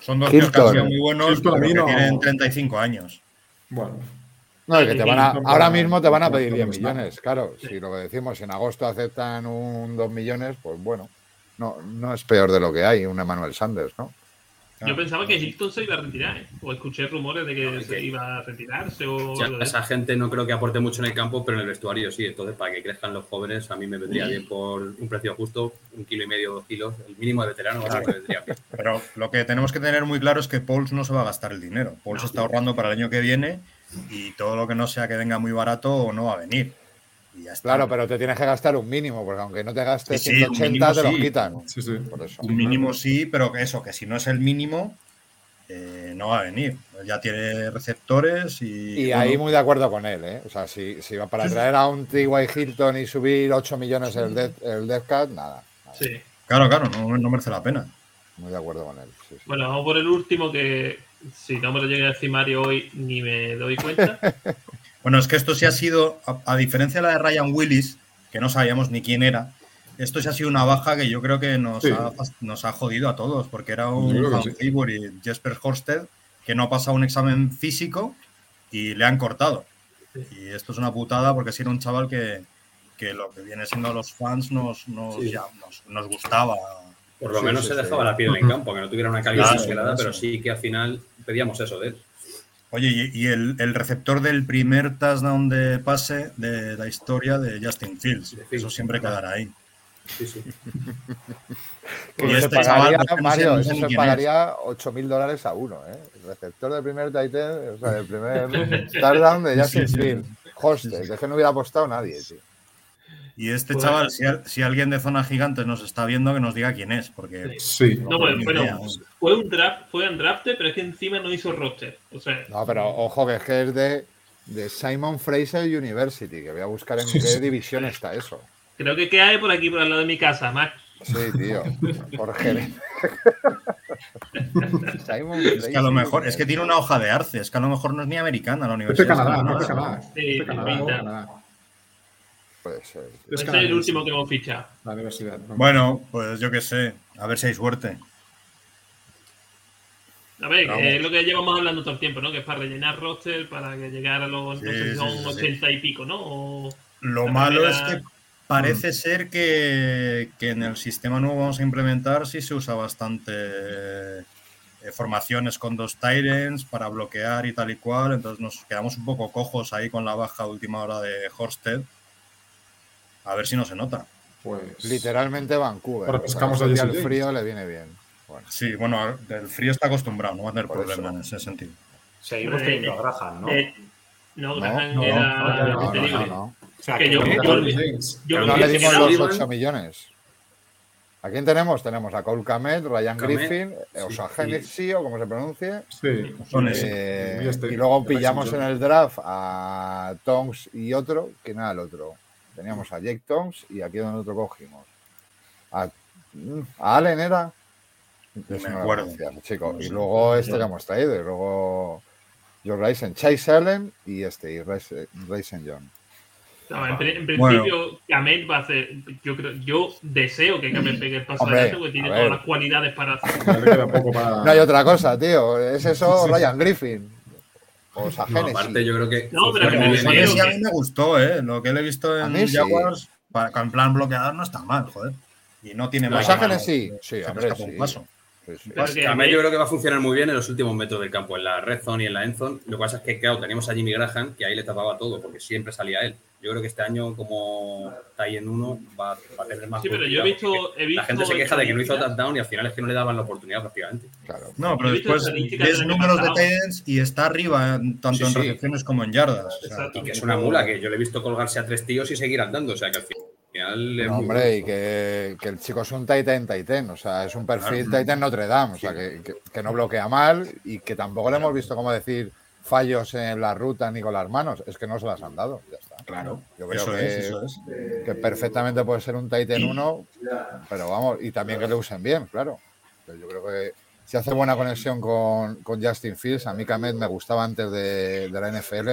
Son dos tíos que han sido Hilton. muy buenos, Hilton pero que no- tienen 35 años. Bueno, No, que te van a, Hilton ahora mismo te van a pedir 10 Thomas millones, claro. Si lo que decimos, en agosto aceptan un 2 millones, pues bueno, no, no es peor de lo que hay, un Emmanuel Sanders, ¿no? Yo pensaba que Hilton se iba a retirar, ¿eh? o escuché rumores de que se iba a retirarse o Ya, esa gente no creo que aporte mucho en el campo, pero en el vestuario sí. Entonces, para que crezcan los jóvenes, a mí me vendría bien por un precio justo, un kilo y medio, dos kilos. El mínimo de veterano Claro. me vendría bien. Pero lo que tenemos que tener muy claro es que Pauls no se va a gastar el dinero. Pauls está ahorrando para el año que viene y todo lo que no sea que venga muy barato no va a venir. Y ya está. Claro, pero te tienes que gastar un mínimo, porque aunque no te gastes Sí, sí, un 180, mínimo te los sí. quitan. sí, sí. Por eso. Un mínimo sí, pero que eso, que si no es el mínimo, eh, no va a venir. Ya tiene receptores y. Y bueno, ahí muy de acuerdo con él, ¿eh? O sea, si, si va para traer a un T.Y. Hilton y subir 8 millones el Death, el Death Cat, nada. nada. Sí. Claro, claro, no, no merece la pena. Muy de acuerdo con él. sí, sí. Bueno, vamos por el último que si no me lo llegue a decir Mario hoy ni me doy cuenta. [LAUGHS] Bueno, es que esto sí ha sido, a, a diferencia de la de Ryan Willis, que no sabíamos ni quién era, esto sí ha sido una baja que yo creo que nos, Sí. ha, nos ha jodido a todos, porque era un sí. Jesper Horsted que no ha pasado un examen físico y le han cortado. Y esto es una putada porque si era un chaval que, que lo que viene siendo los fans nos, nos, Sí. ya- nos, nos gustaba. Por lo Sí, menos sí, se sí. dejaba la piel en el campo, que no tuviera una calidad Claro, pero sí que al final pedíamos eso de él. Oye, y, el, el receptor del primer touchdown de pase de la historia de Justin Fields, eso siempre quedará ahí. Sí, sí. [LAUGHS] Que Y se este pagaría, chaval, no Mario, no sé eso se pagaría 8 mil dólares a uno, ¿eh? El receptor del primer Titan, o sea, del primer [LAUGHS] touchdown de Justin Sí, sí. Fields. Hostel, que es que no hubiera apostado nadie, tío. Y este Pues- chaval, si, al- si alguien de Zona Gigantes nos está viendo, que nos diga quién es, porque Sí. No, bueno, idea. fue un draft, fue un draft, pero es que encima no hizo roster. O sea, No, pero ojo que es que es de, de Simon Fraser University, que voy a buscar en Sí, qué sí. división está eso. creo que qué hay por aquí, por al lado de mi casa, Max. Sí, tío. Jorge. [LAUGHS] Simon es que a lo mejor, es que tiene una hoja de arce, es que a lo mejor no es ni americana la Es de universidad. Canadá, es no es de canadá. Sí, Es de Canadá, pinta. de Canadá. Puede ser. tío. Es el último que hemos fichado. La universidad. ¿no? Bueno, pues yo qué sé, a ver si hay suerte. A ver, es lo que llevamos hablando todo el tiempo, ¿no? Que es para rellenar roster, para que llegara a los, no Sí, sé si sí, son sí, sí. 80 y pico, ¿no? O- Lo malo primera- es que parece ser que, que en el sistema nuevo vamos a implementar sí se usa bastante eh, formaciones con dos Tyrants para bloquear y tal y cual, entonces nos quedamos un poco cojos ahí con la baja última hora de Horsted. A ver si no se nota. Pues. Literalmente Vancouver. Ahora O sea, pescamos James. frío le viene bien. Bueno, Sí, bueno, el frío está acostumbrado, no va a tener Por problema eso. en ese sentido. Seguimos teniendo a Graham, ¿no? Eh, no, No, Graham no, era no, no, agente no, libre. no, no. O sea, que que yo- no- yo- Carlos James. Yo Pero lo no que le dimos los 8 millones. ¿A quién tenemos? Tenemos a Cole Kamet, Ryan Kamet, Griffin, o sea, o como se pronuncie. Sí. Son Eh. Eh, y y luego pillamos en el draft a Tongs y otro. ¿Quién era el otro? Teníamos a Jake Tongs y aquí donde otro cogimos. A, mm, a Allen era. me Ese lo acuerdo. chico. Y luego este que hemos traído. Y luego Joe Rysen, Chase Allen y este, y Rysen John. No, en, pri- en Bueno. principio, Kamet va a hacer. Yo creo, yo deseo que Kamet pegue el paso Hombre, adelante porque tiene todas las cualidades para hacer. No hay otra cosa, tío. Es eso, Ryan Griffin. O sea, No, aparte, yo creo que. No, pero que me sí, a mí me gustó, ¿eh? Lo que le he visto A en mí sí. Jaguars, para, en plan bloqueador no está mal, joder. Y no tiene Los Ángeles sí. Sí, Se hombre, escapa un sí. paso. Sí, sí. Que Kamet Kamet- yo creo que va a funcionar muy bien en los últimos metros del campo, en la red zone y en la end zone. Lo que pasa es que, claro, teníamos a Jimmy Graham, que ahí le tapaba todo, porque siempre salía él. Yo creo que este año, como está ahí en uno, va, va a tener más Sí, pero yo he visto- he visto La gente se queja de que no hizo touchdown y al final es que no le daban la oportunidad prácticamente. Claro. No, pero después ves números de. Titans y está arriba, en- tanto Sí, en recepciones como en yardas. O sea. Y que es una mula, que yo le he visto colgarse a tres tíos y seguir andando. O sea, que al final No, hombre, y que, que el chico es un Titan Titan, o sea, es un perfil. Titan Notre Dame, o sea, que, que- que no bloquea mal y que tampoco le hemos visto, como decir, fallos en la ruta ni con las manos, es que no se las han dado, ya está. Claro, Yo creo eso que, es, eso es. que perfectamente puede ser un Titan 1, pero vamos, y también que le usen bien, claro. Yo creo que si hace buena conexión con, con Justin Fields, a mí Kamet me gustaba antes de, de la NFL,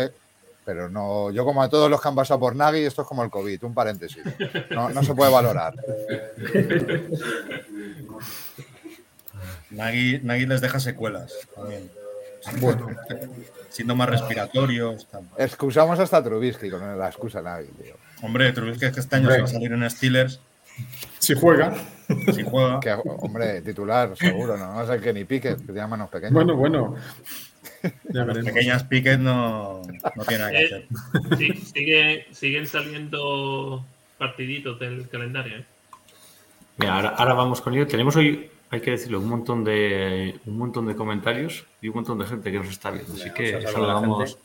pero no, yo como a todos los que han pasado por Nagy, esto es como el COVID, un paréntesis. No, no se puede valorar. Nagy, Nagy les deja secuelas también. [LAUGHS] Bueno. Síntomas respiratorios. tal. Excusamos hasta Trubisky con la excusa Nagy, tío. Hombre, Trubisky es que este año Hombre. se va a salir en Steelers. Si juega. Si juega. Que, hombre, titular, seguro, no, no sé que ni Piquet, que tiene manos pequeñas. Bueno, bueno. Ya Las pequeñas Pickett no, no tiene nada que Eh, hacer. sí, sigue- siguen saliendo partiditos del calendario. ¿eh? Mira, ahora, ahora vamos con ello. Tenemos hoy, hay que decirlo, un montón de un montón de comentarios y un montón de gente que nos está viendo. Así que vamos a saludamos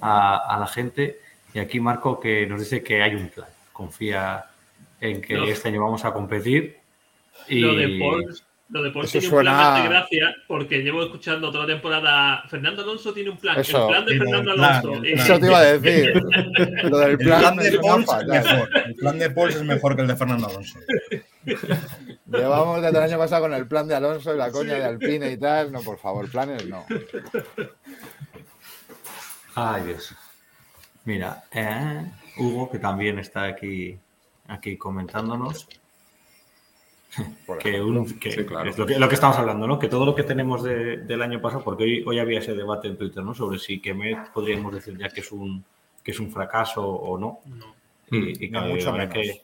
a, a la gente. Y aquí Marco que nos dice que hay un plan. Confía en que No. este año vamos a competir. Y Lo de Paul, lo de Paul Eso tiene suena- un plan de gracia porque llevo escuchando toda la temporada. Fernando Alonso tiene un plan. Eso. el plan de Fernando plan. Eso te iba a decir. [LAUGHS] Lo del El plan, de Pauls es mejor. El plan de Pauls es mejor que el de Fernando Alonso. Llevamos desde el año pasado con el plan de Alonso y la coña de Alpine y tal. No, por favor, planes no. Ay, Dios. Mira, eh, Hugo, que también está aquí, aquí comentándonos. Que, ejemplo. un- que Sí, claro. es lo que, lo que estamos hablando, ¿no? Que todo lo que tenemos de- del año pasado, porque hoy, hoy había ese debate en Twitter, ¿no? Sobre si Kemet podríamos decir ya que es un, que es un fracaso o no. No. Y, y No, que mucho menos. que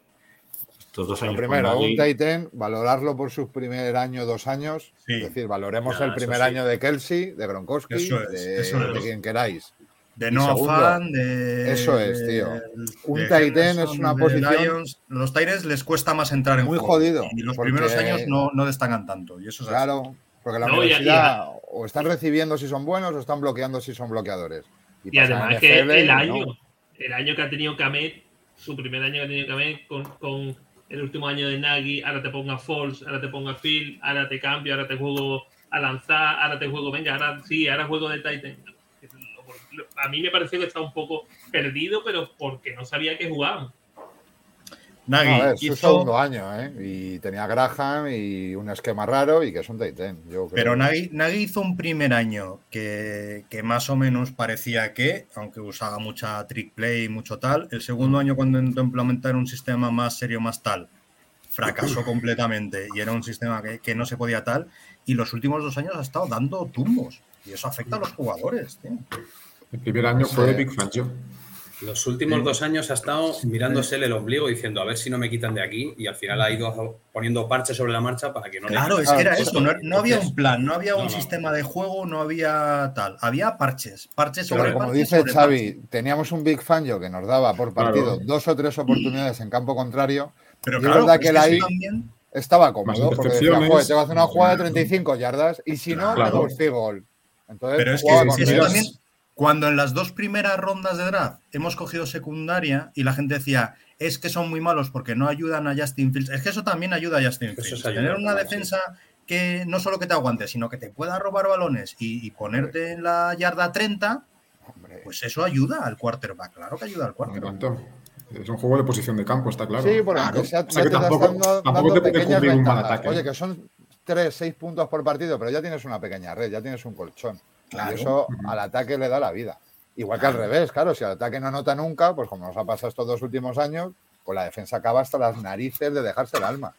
estos dos Lo años primero, con un Titan, valorarlo por su primer año, dos años. Sí. Es decir, valoremos Ya, el primer sí. año de Kelsey, de Gronkowski, Eso es, de, eso es. de quien queráis. De no fan, de. eso es, tío. Un de tight end Henderson, es una posición- Lions. Los Titans les cuesta más entrar en Muy juego. jodido, Y los porque- primeros años no, no destacan tanto. Y eso es así. Claro, porque la No, universidad o están recibiendo si son buenos o están bloqueando si son bloqueadores. Y además que el no. año, el año que ha tenido Kamet, su primer año que ha tenido Kamet con, con el último año de Nagy, ahora te ponga Falls, ahora te ponga Phil, ahora te cambio, ahora te juego a lanzar, ahora te juego, venga, ahora sí, ahora juego de Titan. A mí me pareció que estaba un poco perdido, pero porque no sabía que jugaban. Nagy No, a ver, su hizo- segundo año, ¿eh? Y tenía Graham y un esquema raro y que es un creo. Pero Nagy, Nagy hizo un primer año que, que más o menos parecía que, aunque usaba mucha trick play y mucho tal, el segundo año cuando intentó implementar un sistema más serio, más tal, fracasó completamente y era un sistema que, que no se podía tal. Y los últimos dos años ha estado dando tumbos y eso afecta a los jugadores. tío. El primer año Sí. fue Big Fangio. Los últimos dos años ha estado mirándosele el ombligo diciendo a ver si no me quitan de aquí y al final ha ido poniendo parches sobre la marcha para que no le Claro, es quiten. que era Claro, eso, no, no había un plan, no había no, un no. sistema de juego, no había tal, había parches, parches sobre Pero como parches dice sobre Xavi, parches. teníamos un Big Fangio que nos daba por partido Claro. dos o tres oportunidades en campo contrario. Pero y es claro, verdad es que ahí también- estaba cómodo porque decía, joder, te va a hacer una jugada de 35 yardas y si no, Claro. field goal. Entonces, Pero es que sí, sí, eso también, cuando en las dos primeras rondas de draft hemos cogido secundaria y la gente decía, es que son muy malos porque no ayudan a Justin Fields, es que eso también ayuda a Justin Fields. Tener una defensa que no solo que te aguante, sino que te pueda robar balones y, y ponerte en la yarda 30, Hombre. pues eso ayuda al quarterback. Claro que ayuda al quarterback. es un juego de posición de campo, está claro. Sí, porque Claro. aunque sea, O sea ya te tampoco- dando, tampoco dando te puede pequeñas cubrir un mal ventajas. ataque. Oye, que son 3, 6 puntos por partido, pero ya tienes una pequeña red, ya tienes un colchón. Claro. Y eso al ataque le da la vida. Igual que al revés, claro, si el ataque no anota nunca, pues como nos ha pasado estos dos últimos años, pues la defensa acaba hasta las narices de dejarse el alma.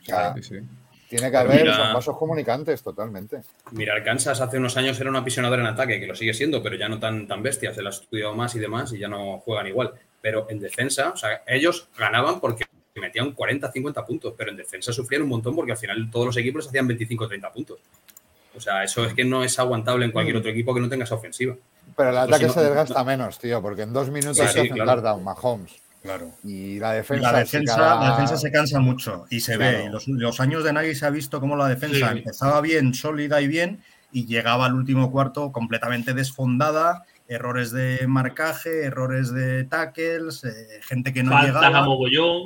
O sea, sí. tiene que Pero haber mira- son vasos comunicantes totalmente. Mirar Kansas hace unos años era un apisionador en ataque, que lo sigue siendo, pero ya no tan, tan bestia, se lo ha estudiado más y demás y ya no juegan igual. Pero en defensa, o sea, ellos ganaban porque metían 40, 50 puntos, pero en defensa sufrían un montón porque al final todos los equipos hacían 25, 30 puntos. O sea, eso es que no es aguantable en cualquier otro equipo que no tenga esa ofensiva. Pero el Pues ataque si no- se desgasta menos, tío, porque en dos minutos Sí, se sí, hace un claro. touchdown, Mahomes. Claro. Y la defensa. la defensa, cada- la defensa se cansa mucho y se Claro. ve. Los, los años de Nagy se ha visto cómo la defensa Sí. empezaba bien, sólida y bien, y llegaba al último cuarto completamente desfondada, errores de marcaje, errores de tackles, eh, gente que no Faltas a llegaba. mogollón.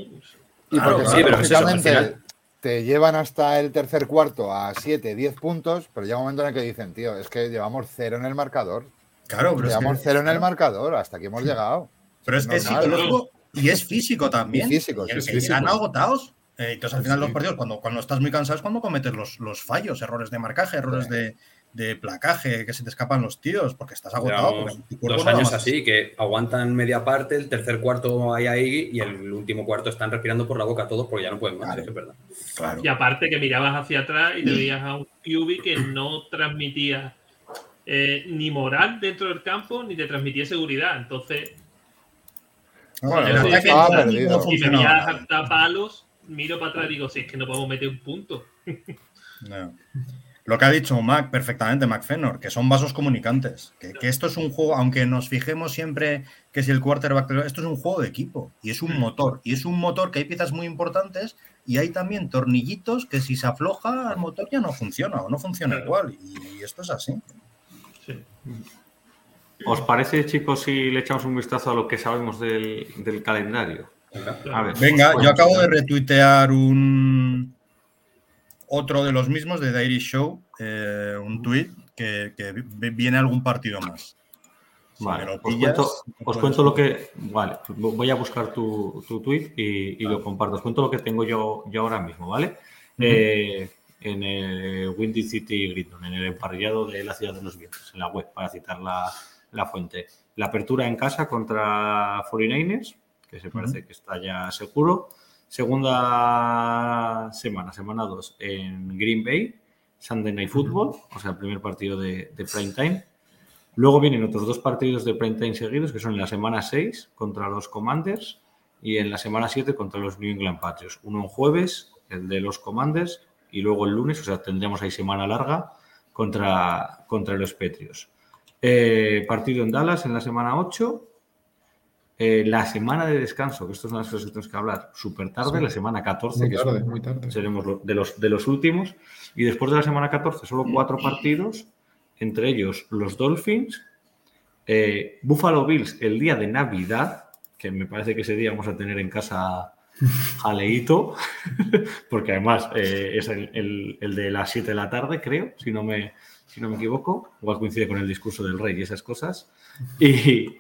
Y Claro, porque sí, pero es eso, al lógicamente final- te llevan hasta el tercer cuarto a 7, 10 puntos, pero llega un momento en el que dicen, tío, es que llevamos cero en el marcador. Claro, pero es llevamos que- cero en el marcador, hasta aquí hemos llegado. Pero es, es psicológico y es físico también. Y físico, Y sí, llegan agotados. eh, entonces, al final, Sí. los partidos, cuando, cuando estás muy cansado, es cuando cometes los, los fallos, errores de marcaje, errores de, de placaje, que se te escapan los tíos, porque estás agotado. Porque dos años así, que aguantan media parte, el tercer cuarto hay ahí y el último cuarto están respirando por la boca todos porque ya no pueden más, es verdad. Claro. Y aparte que mirabas hacia atrás y te veías a un QB que no transmitía eh, ni moral dentro del campo ni te transmitía seguridad. Entonces, Bueno, el ataque estaba perdido. no y me nada. hartar palos, miro para atrás y digo, si es que no podemos meter un punto. No. Lo que ha dicho Mac perfectamente, Mac Fenor, que son vasos comunicantes. Que, que esto es un juego, aunque nos fijemos siempre que si el quarterback, esto es un juego de equipo y es un motor. Y es un motor que hay piezas muy importantes y hay también tornillitos que si se afloja el motor ya no funciona o no funciona igual. Y esto es así. Sí. ¿Os parece, chicos, si le echamos un vistazo a lo que sabemos del, del calendario? A ver, Venga, yo acabo de retuitear un otro de los mismos de The Irish Show, eh, un tweet que, que vi- viene algún partido más. Si Vale, lo os cuento, lo os puedes cuento lo que. Vale, pues voy a buscar tu, tu tweet y, y lo comparto. Os cuento lo que tengo yo, yo ahora mismo, ¿vale? Eh, en el Windy City Gridon, en el emparrillado de la Ciudad de los Vientos, en la web, para citar la, la fuente. La apertura en casa contra 49ers, que se parece que está ya seguro. Segunda semana, semana 2, en Green Bay, Sunday Night Football, o sea, el primer partido de, de prime time. Luego vienen otros dos partidos de prime time seguidos, que son en la semana 6 contra los Commanders y en la semana 7 contra los New England Patriots. Uno en jueves, el de los Commanders, y luego el lunes, o sea, tendremos ahí semana larga contra, contra los Patriots. Eh, partido en Dallas en la semana 8. Eh, la semana de descanso, que esto es una de las cosas que tenemos que hablar, súper tarde, Sí. la semana 14, Muy que tarde, muy tarde. seremos lo- de los, de los últimos. Y después de la semana 14, solo cuatro partidos, entre ellos los Dolphins, eh, Buffalo Bills el día de Navidad, que me parece que ese día vamos a tener en casa [LAUGHS] jaleíto, [LAUGHS] porque además eh, es el, el- el de las 7 de la tarde, creo, si no, me, si no me equivoco. Igual coincide con el discurso del rey y esas cosas. Y,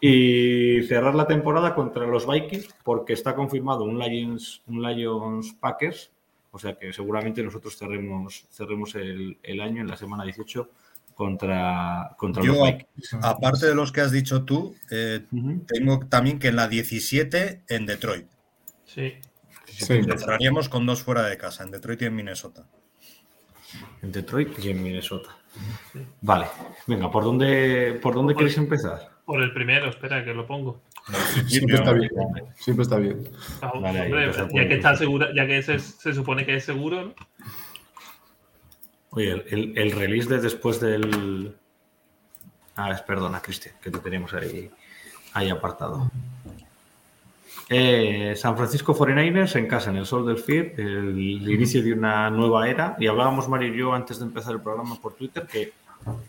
y cerrar la temporada contra los Vikings, porque está confirmado un Lions, un Lions Packers, o sea que seguramente nosotros cerremos, cerremos el, el año en la semana 18 contra, contra Yo, los Vikings. aparte de los que has dicho tú, eh, tengo también que en la 17 en Detroit. Sí. Sí. Cerraríamos con dos fuera de casa, en Detroit y en Minnesota. En Detroit y en Minnesota. Vale, venga, ¿por dónde, por dónde queréis empezar? Por el primero, espera que lo pongo. Siempre está bien. Siempre está bien. Vale, hombre, ya que está segura, ya que se, se supone que es seguro, ¿no? Oye, el, el- el release de después del. Ah, es, perdona, Cristian, que te teníamos ahí, ahí apartado. Eh, San Francisco 49ers en casa, en el Sol del Fear, el inicio de una nueva era. Y hablábamos, Mario y yo, antes de empezar el programa por Twitter, que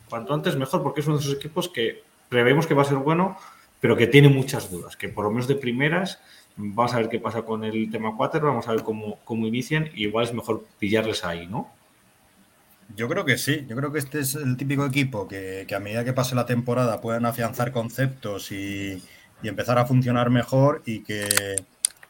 cuanto antes mejor, porque es uno de esos equipos que prevemos que va a ser bueno, pero que tiene muchas dudas, que por lo menos de primeras vamos a ver qué pasa con el tema 4, vamos a ver cómo, cómo inician, y igual es mejor pillarles ahí, ¿no? Yo creo que sí, yo creo que este es el típico equipo que, a medida que pase la temporada pueden afianzar conceptos y, y empezar a funcionar mejor y que,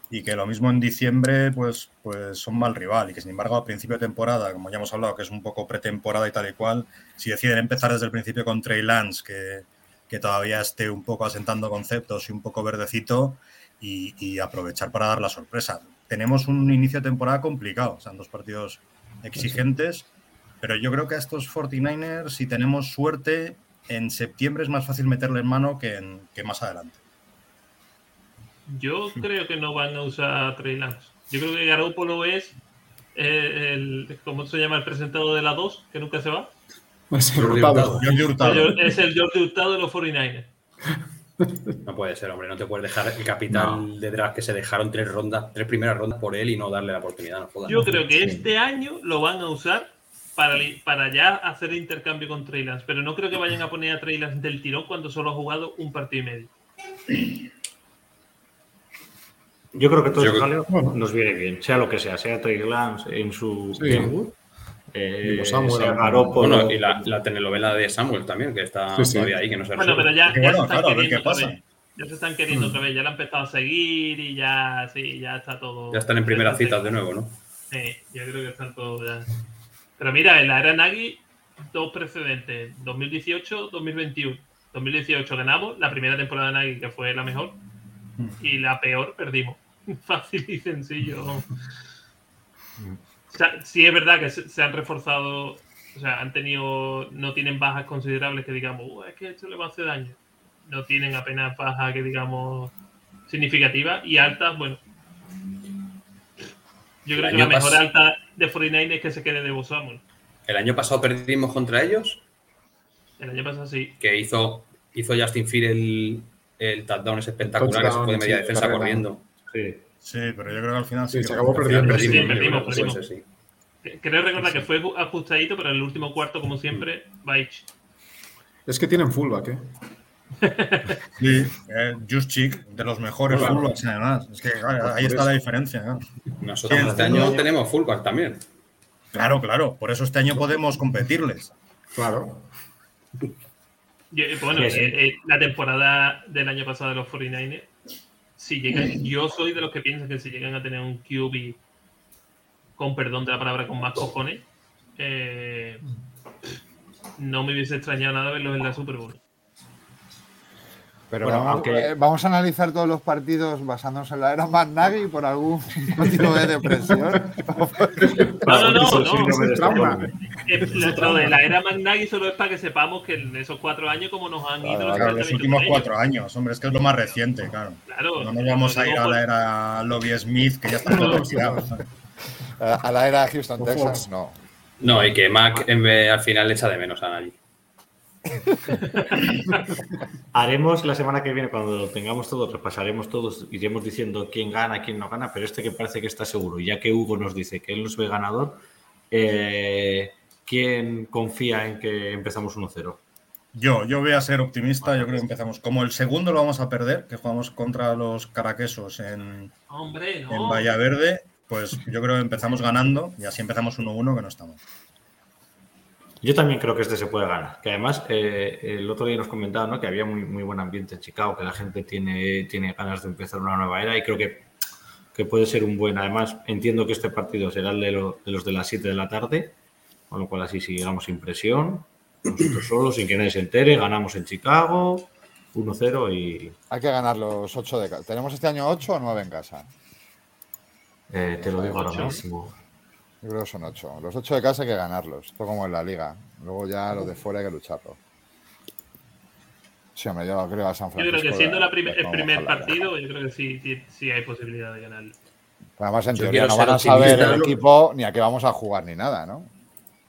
y que lo mismo en diciembre pues, pues son mal rival y que sin embargo a principio de temporada, como ya hemos hablado, que es un poco pretemporada y tal y cual, si deciden empezar desde el principio con Trey Lance, que, que todavía esté un poco asentando conceptos y un poco verdecito y, y aprovechar para dar la sorpresa. Tenemos un inicio de temporada complicado, o sea, dos partidos exigentes. Pero yo creo que a estos 49ers, si tenemos suerte, en septiembre es más fácil meterle en mano que, en- que más adelante. Yo creo que no van a usar Trey Lance. Yo creo que Garoppolo es eh, el, ¿cómo se llama el presentado de la 2? Que nunca se va. Pues Jordi Hurtado. Hurtado. Jordi Hurtado. Es el Jordi Hurtado de los 49ers. No puede ser, hombre. No te puedes dejar el capital de draft que se dejaron tres rondas, tres primeras rondas por él y no darle la oportunidad. No jodas. Yo creo que este año lo van a usar para, para ya hacer intercambio con Trey Lance, pero no creo que vayan a poner a Trey Lance del tirón cuando solo ha jugado un partido y medio. Yo creo que todo Yo jaleo nos viene bien, sea lo que sea, sea Trey Lance en su Sí. Eh, Samuel. Bueno, y la, la telenovela de Samuel también, que está Sí, sí. todavía ahí, que no se Bueno, pero ya, ya bueno, se están claro, a ver queriendo qué otra pasa. vez. Ya se están queriendo otra vez, ya la han empezado a seguir y ya, sí, ya está todo. Ya están en primeras citas de nuevo, ¿no? Sí, yo creo que están todos ya. Pero mira, en la era Nagy, dos precedentes: 2018-2021. 2018 ganamos, la primera temporada de Nagy, que fue la mejor, y la peor perdimos. [LAUGHS] Fácil y sencillo. O sea, sí es verdad que se, se han reforzado, o sea, han tenido, no tienen bajas considerables que digamos, "Uh, es que esto le va a hacer daño. No tienen apenas bajas que digamos significativas y altas, bueno. Yo creo que la mejor alta de 49 es que se quede de Bo Samuel. El año pasado perdimos contra ellos, El año pasado sí. que hizo, hizo Justin Field el, el touchdown ese espectacular que se touchdown, fue de media sí, defensa corriendo. Sí. Sí, pero yo creo que al final sí, Sí, que se acabó perdiendo. Perdimos, perdimos, creo que perdimos. fue ese, sí. Creo recordar que fue ajustadito, pero en el último cuarto, como siempre, Baich. Es que tienen fullback, ¿eh? [LAUGHS] Sí, eh, Just Chick, de los mejores Claro. fullbacks además. Es que claro, ahí está la diferencia. Nosotros este el- año tenemos fullback también. Claro, claro. Por eso este año podemos competirles. Claro. Yo- bueno, Sí, sí. eh, eh, la temporada del año pasado de los 49ers, si llegan, yo soy de los que piensan que si llegan a tener un QB, con perdón de la palabra, con más cojones, eh, no me hubiese extrañado nada verlos en la Super Bowl. Pero Bueno, vamos, aunque- eh, vamos a analizar todos los partidos basándonos en la era McNaghy por algún [LAUGHS] motivo de depresión. [LAUGHS] No, no, no, no. es trauma. lo, lo de la era McNaghy solo es para que sepamos que en esos cuatro años, como nos han ido Claro, los Claro, los últimos cuatro años, hombre, es que es lo más reciente, claro. Claro. No nos vamos a ir a la era era Lobby Smith, que ya está todo. A a la era Houston. Texas, no. No, y que Mac en vez- al final le echa de menos a nadie. Haremos la semana que viene, cuando lo tengamos todos, repasaremos todos, iremos diciendo quién gana, quién no gana, pero este que parece que está seguro, ya que Hugo nos dice que él nos ve ganador, eh, ¿quién confía en que empezamos 1-0? Yo, yo voy a ser optimista, yo creo que empezamos. Como el segundo lo vamos a perder, que jugamos contra los caraquesos en, Hombre, no. en Vallaverde, pues yo creo que empezamos ganando y así empezamos 1-1, que no estamos. Yo también creo que este se puede ganar. Que además, eh, el otro día nos comentaba ¿no? que había muy, muy buen ambiente en Chicago, que la gente tiene, tiene ganas de empezar una nueva era y creo que, que puede ser un buen. Además, entiendo que este partido será el de, lo- de los de las 7 de la tarde, con lo cual así sigamos sin presión, nosotros solos, sin que nadie se entere, ganamos en Chicago, 1-0 y Hay que ganar los 8 de casa. ¿Tenemos este año 8 o 9 en casa? eh, te lo digo ahora mismo. Yo creo que son 8. Los 8 de casa hay que ganarlos. Esto como en la liga. Luego ya los de fuera hay que lucharlo. Sí, hombre, yo creo a San Yo Francisco. creo que siendo la prim- el primer partido, yo creo que sí, sí, sí hay posibilidad de ganarlo. Además, en Yo teoría no van a saber el equipo ni a qué vamos a jugar ni nada, ¿no?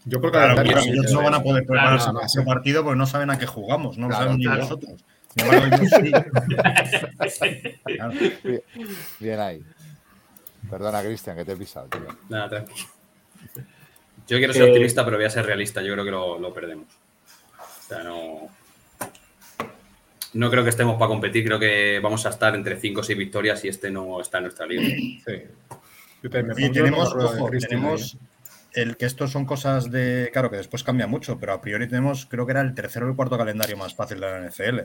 Yo Claro, pero sí, ellos eso no van a poder prepararse Claro, para ese partido porque no saben a qué jugamos, no Claro, lo saben ni claro. nosotros. Sin embargo, yo sí. [LAUGHS] Claro. Bien, bien ahí. Perdona, Cristian, que te he pisado, tío. Nada, tranquilo. Yo quiero ser Eh, optimista, pero voy a ser realista. Yo creo que lo, lo perdemos. O sea, no. No creo que estemos para competir. Creo que vamos a estar entre 5 o 6 victorias y este no está en nuestra liga. Sí. Y tenemos, ojo, el que estos son cosas de. Claro, que después cambia mucho, pero a priori tenemos, creo que era el tercero o el cuarto calendario más fácil de la NFL.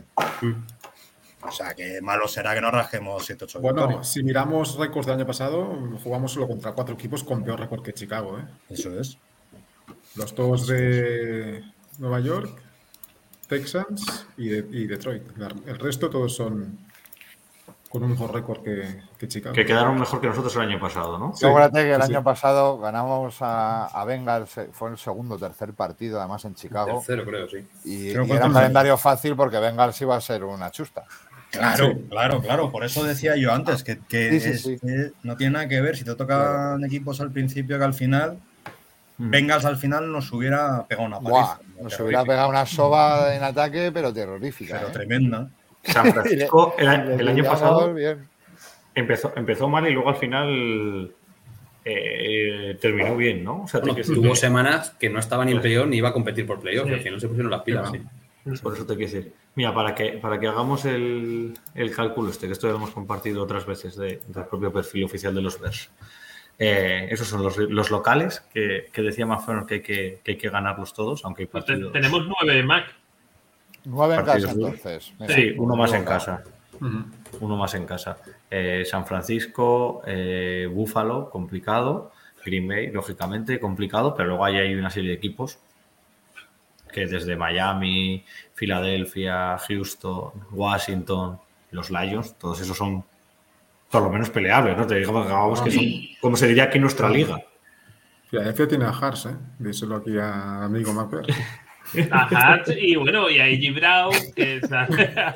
O sea, que malo será que no rajemos 7-8 ahí. Bueno, victorias. si miramos récords del año pasado, jugamos solo contra cuatro equipos con peor récord que Chicago. ¿eh? Eso es. Los dos de Nueva York, Texans y, de- y Detroit. El resto todos son con un mejor récord que, que Chicago. Que quedaron mejor que nosotros el año pasado, ¿no? Sí, Acuérdate que el sí. año pasado ganamos a, a Bengals, fue el segundo o tercer partido, además en Chicago. Tercero, creo, sí. Y, y era un calendario fácil porque Bengals iba a ser una chusta. Claro, Sí. claro, claro. Por eso decía yo antes que, que Sí, sí, es- sí. que no tiene nada que ver si te tocan equipos al principio que al final. Mm. Bengals al final nos hubiera pegado una paliza. nos hubiera pegado una soba en ataque, pero terrorífica. Pero ¿eh? tremenda. San [LAUGHS] Francisco el, año pasado bien. empezó, empezó mal y luego al final eh, terminó bien, ¿no? O sea, Bueno, tuvo semanas que no estaba ni en playoff ni iba a competir por playoff, Sí. al final se pusieron las pilas. sí. Por eso te quiero decir. Mira, para que, para que hagamos el, el cálculo este, que esto ya lo hemos compartido otras veces de- del propio perfil oficial de los Bears. Eh, esos son los, los locales que, que decía Mafron que que, que hay que ganarlos todos, aunque hay Te- partidos. tenemos nueve de Mac. Nueve en casa, entonces. Mira, Sí, uno más en uno. casa. Uno más en casa. Eh, San Francisco, eh, Buffalo, complicado. Green Bay, lógicamente, complicado, pero luego ahí hay una serie de equipos que desde Miami, Filadelfia, Houston, Washington, los Lions, todos esos son por lo menos peleables, ¿no? Te digamos digamos que son, como se diría aquí en nuestra liga. Filadelfia tiene a Hars, ¿eh? Díselo aquí a amigo Mapper. A Hart y bueno, y a A.J. Brown, que es a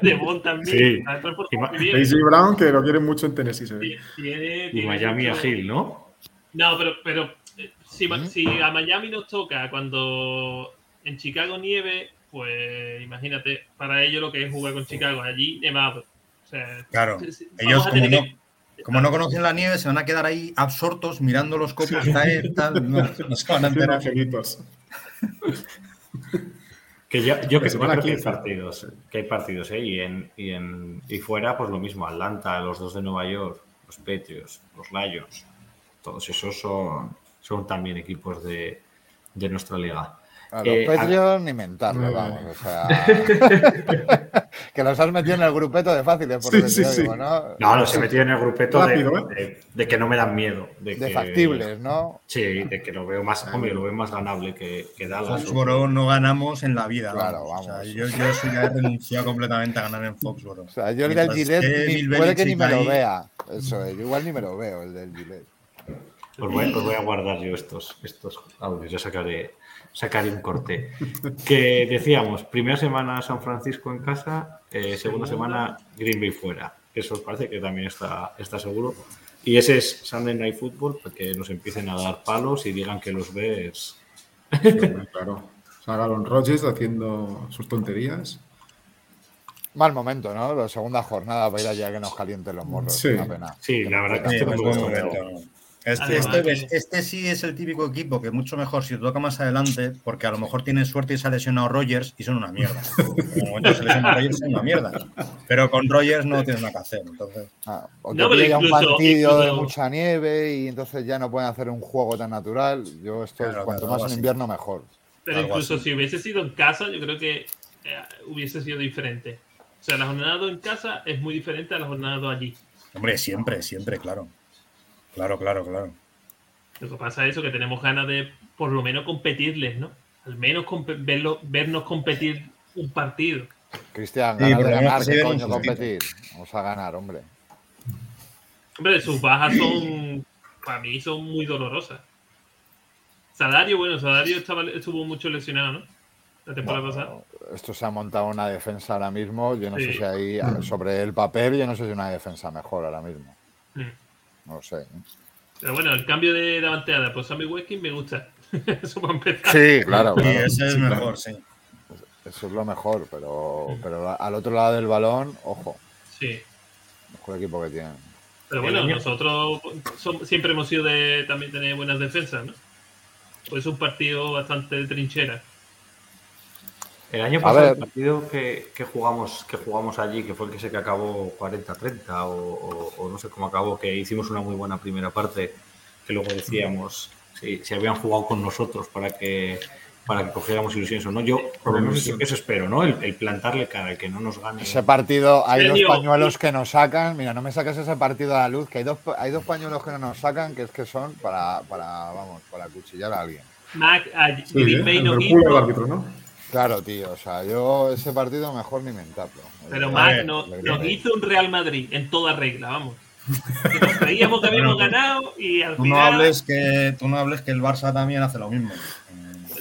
Devon también. Sí. Brown, que lo quieren mucho en Tennessee, se ve. Tiene- Y tiene Miami a Hill, ¿no? No, pero, pero eh, si, si a Miami nos toca cuando en Chicago nieve, pues imagínate para ellos lo que es jugar con Chicago, allí nevado. O sea, Claro, sí, sí, ellos como tener no, que- como no conocen la nieve se van a quedar ahí absortos mirando los copos caer, tal, no, no se [LAUGHS] van a enterar. Que yo, yo que creo que hay 15. partidos, que hay partidos, ¿eh? Y, en, y, en, y fuera, pues lo mismo, Atlanta, los dos de Nueva York, los Patriots, los Lions, todos esos son, son también equipos de, de nuestra liga. A los Eh, a- Patreon ni mentarlo, vamos. O sea, [LAUGHS] que los has metido en el grupeto de fáciles, por Sí, sí, sí. digo, ¿no? No, los he metido en el grupeto de- ¿eh? de, de que no me dan miedo. De, De que- factibles, ¿no? Sí, de que lo veo más, hombre, lo veo más ganable que, que Dallas. Foxboro no ganamos en la vida. Claro, vamos. O sea, vamos. yo, yo eso ya he renunciado completamente a ganar en Foxboro. O sea, yo el del Gillette puede que ni me lo vea. Eso es, yo igual ni me lo veo, el del Gillette. Os voy, voy a guardar yo estos, estos audios, ya sacaré, sacaré un corte. Que decíamos, primera semana San Francisco en casa, eh, segunda semana Green Bay fuera. Eso os parece que también está, está seguro. Y ese es Sunday Night Football, para que nos empiecen a dar palos y digan que los ves. Claro. Salga Aaron Rodgers haciendo sus tonterías. Mal momento, ¿no? La segunda jornada para ir allá que nos calienten los morros. Sí. Una pena. Sí, la verdad que este no es me buen gusta momento. Este, este, que- este sí es el típico equipo que mucho mejor si te toca más adelante, porque a lo mejor tienen suerte y se ha lesionado Rogers y son una mierda. En el momento que se lesiona Rogers son una mierda. Pero con Rogers no tienes nada que hacer. Entonces, Ah, o No, pero pilla un incluso- partido de mucha nieve y entonces ya no pueden hacer un juego tan natural. Yo esto, Claro, cuanto claro, más en así. invierno, mejor. Pero Algo incluso así. si hubiese sido en casa, yo creo que eh, hubiese sido diferente. O sea, la jornada 2 en casa es muy diferente a la jornada 2 allí. hombre, siempre, siempre, claro. Claro, claro, claro. Lo que pasa es eso, que tenemos ganas de por lo menos competirles, ¿no? Al menos compe- verlo- vernos competir un partido. Cristian, Sí, ganar, que se ¿qué coño competir? Vamos a ganar, hombre. Hombre, sus bajas son, para mí, son muy dolorosas. Salario, bueno, Salario estaba, estuvo mucho lesionado, ¿no? La temporada pasada. Esto se ha montado una defensa ahora mismo. Yo no sé Sí. si hay, sobre el papel, yo no sé si una defensa mejor ahora mismo. Mm. No lo sé. Pero bueno, el cambio de davanteada por Sammy Watkins me gusta. [LAUGHS] Eso para empezar. Sí, claro. Claro. ese es Sí, claro. mejor, sí. Eso es lo mejor, pero, pero al otro lado del balón, ojo, Sí. mejor equipo que tienen. Pero bueno, nosotros siempre hemos sido de también tener buenas defensas, ¿no? Pues es un partido bastante de trinchera. El año pasado, el partido que, que jugamos, que jugamos allí, que fue el que sé que acabó 40-30 o, o- o no sé cómo acabó, que hicimos una muy buena primera parte, que luego decíamos si, si habían jugado con nosotros para que para que cogiéramos ilusiones o no. Yo por lo menos eso, eso espero, ¿no? El, el plantarle cara, el que no nos gane. Ese partido, hay dos pañuelos que nos sacan. Mira, no me saques ese partido a la luz, que hay dos, hay dos pañuelos que no nos sacan, que es que son para, para vamos, para cuchillar a alguien. Mac, a Sí, Green ¿eh? Bay El no quiso, árbitro, ¿no? Claro, tío, o sea, yo ese partido mejor ni mentarlo. pero Eh, Mac no- le nos hizo un Real Madrid en toda regla, vamos. Que nos [LAUGHS] creíamos que habíamos Bueno, ganado y al Tú no, final hables que, tú no hables que el Barça también hace lo mismo.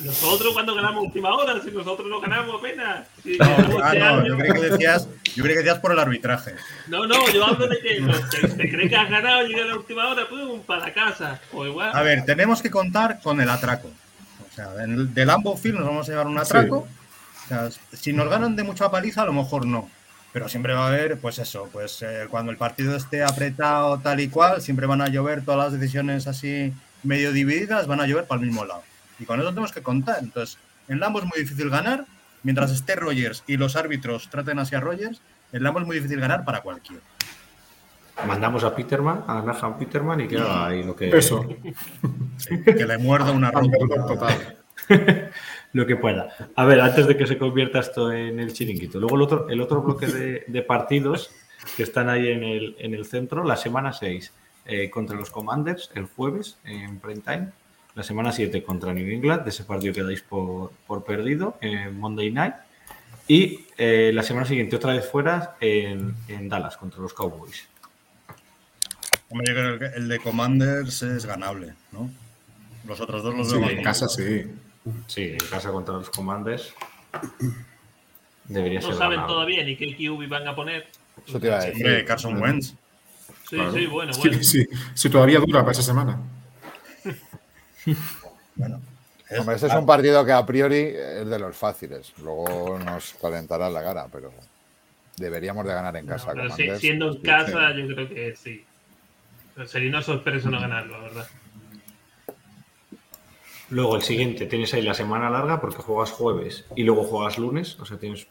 nosotros cuando ganamos última hora, si nosotros no ganamos apenas. Si No, ganamos ah, este no, año- yo creí que decías, yo creí que decías por el arbitraje. No, no, yo hablo de que no, te, te crees que has ganado, llega la última hora, pum, para casa. O igual. A ver, tenemos que contar con el atraco. O sea, en el- del Lambeau Field nos vamos a llevar un atraco. O sea, si nos ganan de mucha paliza, a lo mejor no. Pero siempre va a haber, pues eso, pues eh, cuando el partido esté apretado tal y cual, siempre van a llover todas las decisiones así medio divididas, van a llover para el mismo lado. Y con eso tenemos que contar. Entonces, en Lambo es muy difícil ganar, mientras esté Rogers y los árbitros traten hacia Rogers, en Lambo es muy difícil ganar para cualquiera. Mandamos a Peterman, a Nahan Peterman y que haga ahí lo que. Eso. Sí, que le muerda una ronda total. [LAUGHS] lo que pueda. A ver, antes de que se convierta esto en el chiringuito. Luego el otro, el otro bloque de, de partidos que están ahí en el, en el centro, la semana 6 eh, contra los Commanders el jueves en prime time. La semana 7 contra New England, de ese partido que dais por, por perdido en Monday Night. Y eh, la semana siguiente otra vez fuera en, en Dallas contra los Cowboys. Hombre, yo creo que el de Commanders es ganable, ¿no? Los otros dos los Sí, veo en casa sí. Sí, en casa contra los Commanders debería No ser saben ganable. todavía ni qué QB van a poner. Eso te iba a decir. Hombre, Carson Wentz. Sí, Claro. sí, bueno, bueno. sí, sí, todavía dura para esa semana. Bueno, es- Hombre, este es un partido que a priori es de los fáciles. Luego nos calentará la cara, pero deberíamos de ganar en casa. Pero si- siendo en casa, sí. yo creo que sí. Sería una sorpresa no ganarlo, la verdad. Luego el siguiente, tienes ahí la semana larga porque juegas jueves y luego juegas lunes, o sea, tienes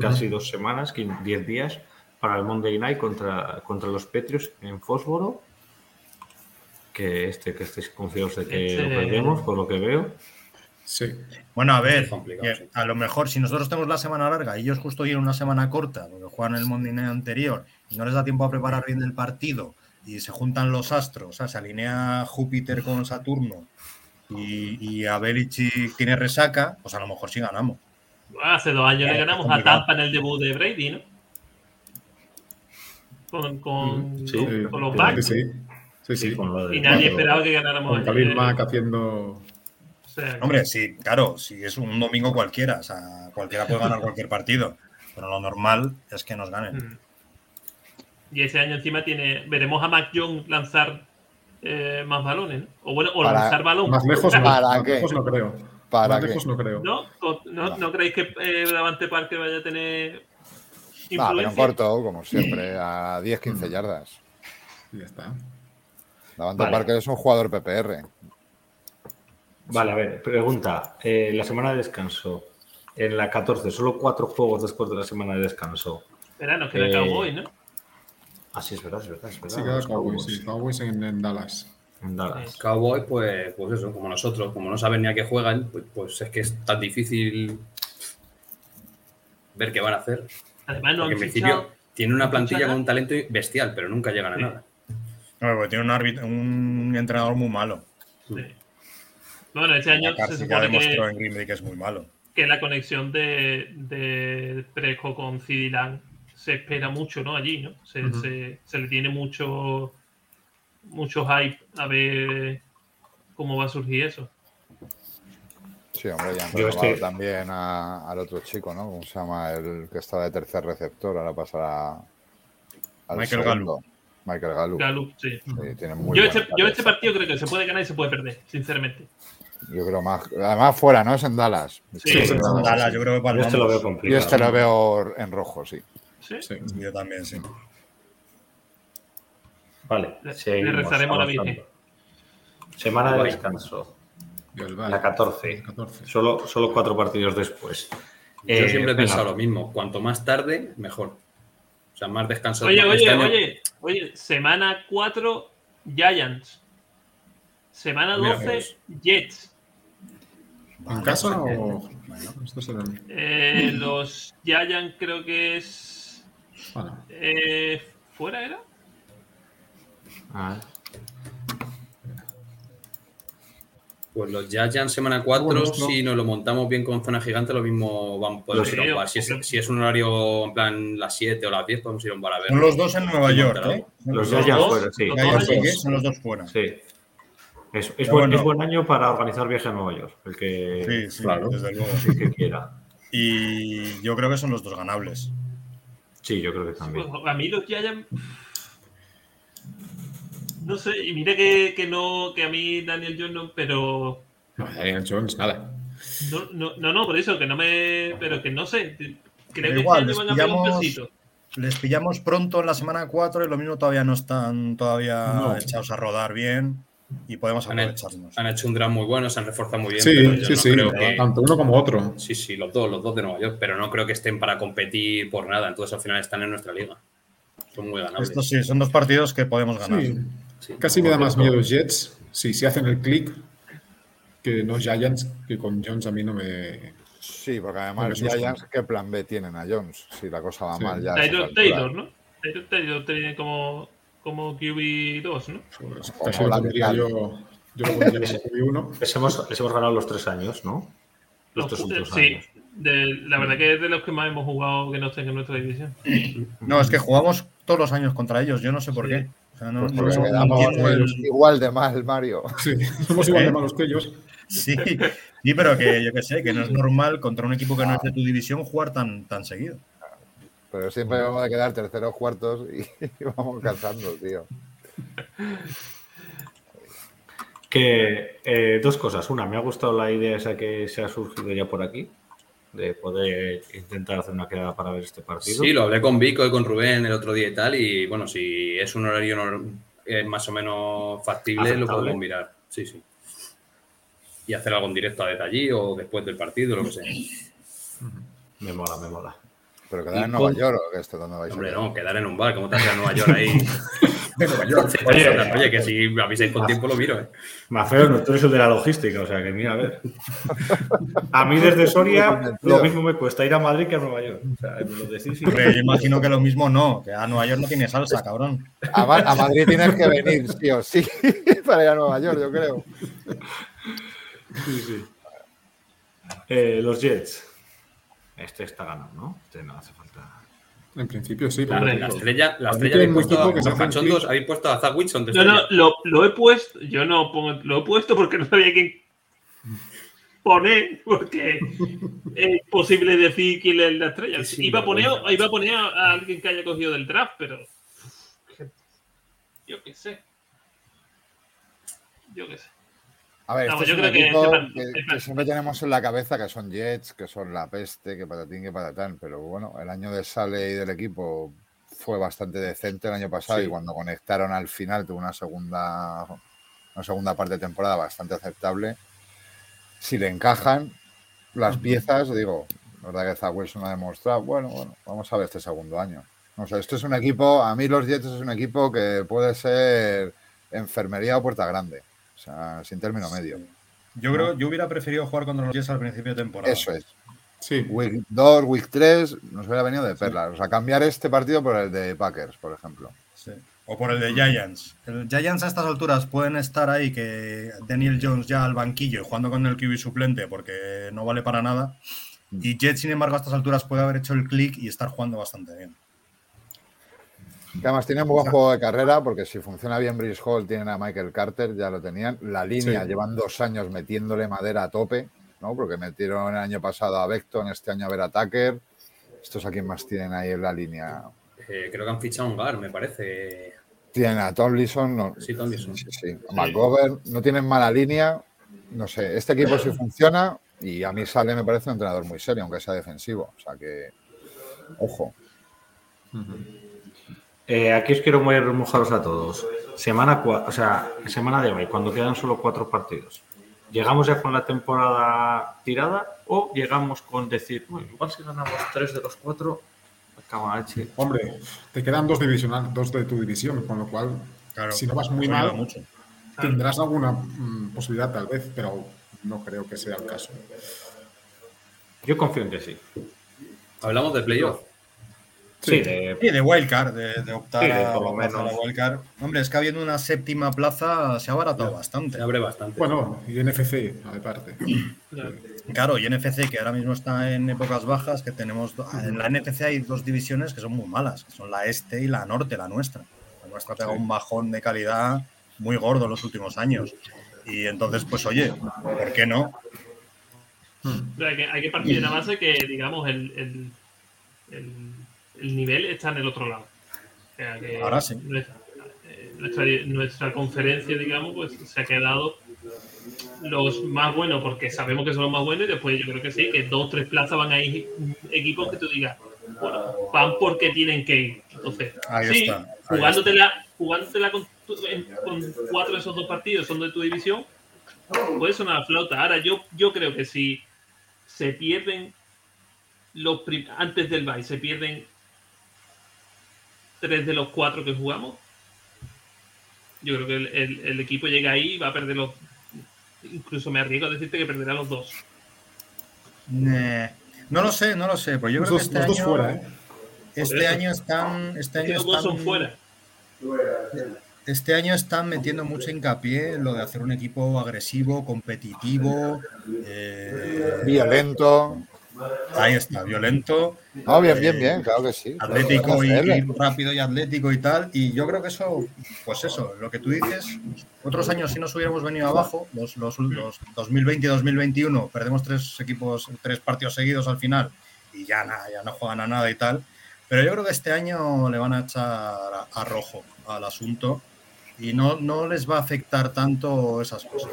casi dos semanas, 15 10 días para el Monday Night contra, contra los Petrios en Fósforo. Que este que estéis confiados de que Este- lo perdemos, por lo que veo. Sí. Bueno, a ver, sí. a lo mejor si nosotros tenemos la semana larga y ellos justo tienen una semana corta, porque juegan el Monday Night anterior y no les da tiempo a preparar bien el partido y se juntan los astros, o sea, se alinea Júpiter con Saturno y, y a Belichick tiene resaca, pues a lo mejor sí ganamos. Hace dos años le ganamos a. Tampa en el debut de Brady, ¿no? Con, con, Mm, sí. con, con los Sí, Bucks. sí. Sí, sí. con lo de- Y nadie esperaba que ganáramos Con ayer. Mack haciendo. O sea, Hombre, sí, claro, si es un domingo cualquiera, o sea, cualquiera puede ganar cualquier partido, pero lo normal es que nos ganen. Y ese año encima tiene. Veremos a Mac Jones lanzar eh, más balones, ¿no? O bueno, o Para- lanzar balón. Más lejos no, ¿Para más qué? lejos no creo. ¿Para más qué? lejos no creo. ¿No? ¿O- ¿No, no creéis que eh, Davante Parker vaya a tener Ah, pero en influencia? corto, como siempre, a 10-15 yardas. Y ya está. Davante Vale. Parker es un jugador PPR. Vale, a ver, pregunta. eh, la semana de descanso, en la 14, solo cuatro juegos después de la semana de descanso. Verano, que era Eh, Cowboy, ¿no? Ah, sí, es verdad, es verdad, es verdad. Sí, los Cowboys, Cowboys sí. Cowboys en, en Dallas. en Dallas. Cowboy, pues, pues eso, como nosotros, como no saben ni a qué juegan, pues, pues es que es tan difícil ver qué van a hacer. Además, no Porque han en principio fichado. tienen una plantilla con un talento bestial, pero nunca llegan a Sí. nada. No, porque tiene un, árbitro- un entrenador muy malo. Sí. Bueno, este año se ya supone demostró que, en Green Bay que es muy malo. que la conexión de, de Presco con Cidilan se espera mucho, ¿no? Allí, ¿no? Se, se- se le tiene mucho, mucho hype a ver cómo va a surgir eso. Sí, hombre, ya han Yo también a- al otro chico, ¿no? ¿Cómo se llama? El que está de tercer receptor, ahora pasará al Michael segundo. Michael Gallup. Gallup, sí. Sí, tiene muy Yo este, yo este partido creo que se puede ganar y se puede perder, sinceramente. Yo creo más. Además, fuera, ¿no? Es en Dallas. Sí, Sí, sí, sí. Dallas, yo creo que Yo palmamos. este lo veo Yo complicado. este lo veo en rojo, sí. Sí. Sí. Yo también, sí. Vale, Le- seguimos le rezaremos la. Virgen. Semana de descanso, la 14. 14. Solo, solo cuatro partidos después. Yo Eh, siempre he pensado lo mismo. Cuanto más tarde, mejor. O sea, más descanso. Oye, Este oye, oye, oye, semana 4, Giants. Semana Mira, 12, pues. Jets. ¿En casa o.? Esto será. Eh, los Giants creo que es. Bueno, eh, ¿Fuera era? Ah, Pues los Giants semana 4, Bueno, si nos lo montamos bien con zona gigante, lo mismo vamos, podemos ir a un bar. Si es, si es un horario en plan las 7 o las 10, podemos ir a un bar a ver. Son los dos en Nueva York, ¿eh? Los dos, fuera, sí. son los dos fuera. sí. Es, es, buen, bueno. es buen año para organizar viaje a Nueva York, el que, Sí, sí, Claro. desde luego. el que quiera. Y yo creo que son los dos ganables. Sí, yo creo que también. Pues, a mí los Giants. No sé, y mira que, que no, que a mí Daniel Jones no, pero. no, Daniel Jones, nada. No, no, no, no, por eso, que no me. Pero que no sé. Creo que igual, este año van a pegar un pillamos- pesito. les pillamos pronto en la semana 4 y lo mismo todavía no están todavía No. echados a rodar bien y podemos Han hecho, aprovecharnos. han hecho un draft muy bueno, se han reforzado muy bien. Sí, pero yo sí, no sí, creo que- tanto uno como otro. Sí, sí, los dos, los dos de Nueva York, pero no creo que estén para competir por nada. Entonces al final están en nuestra liga. Son muy ganables. Estos sí, son dos partidos que podemos ganar. Sí. Sí. Casi me da más miedo los Jets si hacen el click que los Giants, que con Jones a mí no me. Sí, porque además asustan. Giants, ¿qué plan B tienen a Jones? Si la cosa va Sí. mal ya. Taylor. Taylor, ¿no? Taylor, Taylor tiene como, como QB2, ¿no? Pues, la yo, yo lo pondría como QB1. [LAUGHS] Les hemos, les hemos ganado los tres años, ¿no? Los tres Los- últimos sí, años. de- la verdad que es de los que más hemos jugado que no estén en nuestra división. No, es que jugamos todos los años contra ellos, yo no sé por Sí. qué. O sea, no, Pues no- porque no quedamos entiendo el- igual de mal, Mario. Sí, somos igual de ¿Eh? malos que ellos. [LAUGHS] Sí, sí, pero que yo que sé, que no es normal contra un equipo que no es de tu división jugar tan, tan seguido. Pero siempre vamos a quedar terceros, cuartos y, [LAUGHS] vamos cansando, tío. Que eh, dos cosas. Una, me ha gustado la idea esa que se ha surgido ya por aquí, de poder intentar hacer una quedada para ver este partido. Sí, lo hablé con Vico y con Rubén el otro día y tal. Y bueno, si es un horario eh, más o menos factible, lo podemos mirar. Sí, sí. Y hacer algo en directo desde allí o después del partido, lo que sea. Me mola, me mola. Pero quedar Y en Nueva con- York o que esto, ¿dónde vais Hombre, no, quedar en un bar, ¿cómo te haces a Nueva York ahí? [LAUGHS] De Nueva York. Oye, Oye, oye, que si me avisáis con tiempo lo miro, ¿eh? Mafeo, no, tú eres el de la logística, o sea que mira, a ver. A mí desde Soria lo mismo me cuesta ir a Madrid que a Nueva York. O sea, me lo decís y- Hombre, yo imagino que lo mismo no, que a Nueva York no tiene salsa, cabrón. A, Ma- a Madrid tienes que venir, sí o sí, [LAUGHS] para ir a Nueva York, yo creo. Sí, sí. Eh, los Jets. Este está ganado, ¿no? Este no hace falta. En principio sí. Regla, La estrella, la estrella habéis puesto que se habéis puesto a Zach Wilson de No, lo, lo he puesto, yo no pongo, lo he puesto porque no sabía quién poner, porque es posible decir quién es la estrella. Sí, iba, a poner, iba a poner a, a alguien que haya cogido del draft, pero yo qué sé. Yo qué sé. A ver, Vamos, este yo es un creo que equipo sepan- que, sepan. que siempre tenemos en la cabeza que son Jets, que son la peste, que patatín, que patatán. Pero bueno, el año de Sale y del equipo fue bastante decente el año pasado Sí. y cuando conectaron al final tuvo una segunda, una segunda parte de temporada bastante aceptable. Si le encajan las piezas, digo, la verdad que Zach Wilson ha demostrado, bueno, bueno, vamos a ver este segundo año. O sea, esto es un equipo, a mí los Jets es un equipo que puede ser enfermería o puerta grande. O sea, sin término medio. Yo creo, yo hubiera preferido jugar contra los Jets al principio de temporada. Eso es. Sí, Week 2, Week 3, nos hubiera venido de perlas. O sea, cambiar este partido por el de Packers, por ejemplo. Sí. O por el de Giants. El Giants a estas alturas pueden estar ahí que Daniel Jones ya al banquillo y jugando con el QB suplente porque no vale para nada. Y Jets, sin embargo, a estas alturas puede haber hecho el click y estar jugando bastante bien. Que además tienen un buen juego de carrera, porque si funciona bien Brice Hall, tienen a Michael Carter, ya lo tenían. La línea Sí. llevan dos años metiéndole madera a tope, ¿no? Porque metieron el año pasado a Beckton, este año a ver a Tucker. Estos a quién más tienen ahí en la línea. Eh, creo que han fichado un Gar, me parece. Tienen a Tomlinson, no, Sí, Tomlinson. Sí, sí. McGovern, no tienen mala línea. No sé, este equipo sí funciona y a mí sale, me parece un entrenador muy serio, aunque sea defensivo. O sea que, ojo. Eh, aquí os quiero muy mojaros a todos. Semana, o sea, semana de hoy, cuando quedan solo cuatro partidos. ¿Llegamos ya con la temporada tirada o llegamos con decir, "Bueno, igual si ganamos tres de los cuatro, leche"? hombre, te quedan dos divisional, dos de tu división, con lo cual, Claro, si no vas muy mal, mucho. tendrás alguna mm, posibilidad tal vez, pero no creo que sea el caso. Yo confío en que sí. Hablamos de playoff. Sí, de- Sí, de wildcard, de, de optar Sí, de a, por lo menos. a wildcard. Hombre, es que habiendo una séptima plaza se ha abaratado bastante. Se abre bastante. Bueno, y NFC, aparte. [CLEARS THROAT] Claro, y NFC, que ahora mismo está en épocas bajas, que tenemos. En la NFC hay dos divisiones que son muy malas, que son la este y la norte, la nuestra. La nuestra pega un bajón de calidad muy gordo en los últimos años. Y entonces, pues oye, ¿por qué no? Pero hay, que, hay que partir de la base que, digamos, el, el, el, el nivel está en el otro lado. O sea, que Ahora sí. Nuestra, eh, nuestra, nuestra conferencia, digamos, pues se ha quedado los más buenos porque sabemos que son los más buenos y después yo creo que sí, que dos o tres plazas van a ir equipos que tú digas, bueno, van porque tienen que ir. Entonces, Ahí sí, está, jugándotela, jugándotela con, con cuatro de esos dos partidos son de tu división, puede sonar flauta. Ahora, yo, yo creo que si se pierden los antes del bye, se pierden tres de los cuatro que jugamos, yo creo que el, el- el equipo llega ahí y va a perder los. Incluso me arriesgo a decirte que perderá los dos. Eh, no lo sé, no lo sé, pues yo Los creo que este los dos año, fuera, ¿eh? este año están, este año los dos son están, fuera. este año están metiendo mucho hincapié en lo de hacer un equipo agresivo, competitivo, eh, Violento. Ahí está, violento, No, bien, bien, Eh, bien, claro que sí. atlético y, rápido y atlético y tal. Y yo creo que eso, pues eso, lo que tú dices, otros años si nos hubiéramos venido abajo, los, los, los 2020 y 2021, perdemos tres equipos, tres partidos seguidos al final y ya, nada, ya no juegan a nada y tal. Pero yo creo que este año le van a echar a, a rojo al asunto y no, no les va a afectar tanto esas cosas.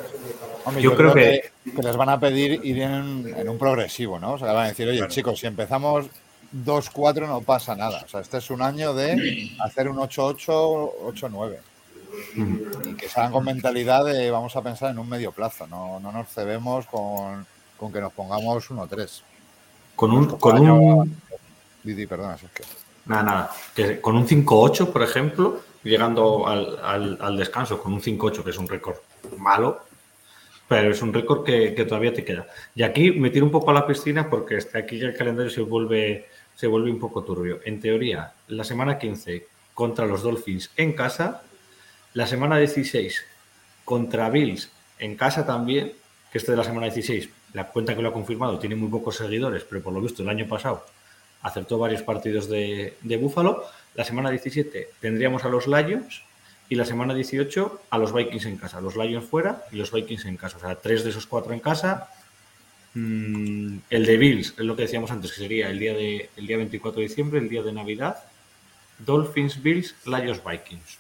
Hombre, Yo creo que, que les van a pedir ir en, en un progresivo, ¿no? O sea, van a decir, oye, Claro. chicos, si empezamos 2-4 no pasa nada. O sea, este es un año de [CLEARS THROAT] hacer un 8-8, 8-9. Y que salgan con mentalidad de vamos a pensar en un medio plazo, no, no nos cebemos con, con que nos pongamos 1-3. Con un, con año- un, Didi, perdona, Sergio. Nada, nada. Que con un 5-8, por ejemplo, llegando al, al- descanso con un 5-8, que es un récord malo, pero es un récord que, todavía te queda. Y aquí me tiro un poco a la piscina porque este- aquí el calendario se vuelve, se vuelve un poco turbio. En teoría, la semana 15 contra los Dolphins en casa, la semana 16 contra Bills en casa también, que este de la semana 16, la cuenta que lo ha confirmado, tiene muy pocos seguidores, pero por lo visto el año pasado acertó varios partidos de, de Búfalo. La semana 17 tendríamos a los Lions y la semana 18 a los Vikings en casa. Los Lions fuera y los Vikings en casa. O sea, tres de esos cuatro en casa. Mm, el de Bills, es lo que decíamos antes, que sería el día, de, el día 24 de diciembre, el día de Navidad. Dolphins, Bills, Lions, Vikings.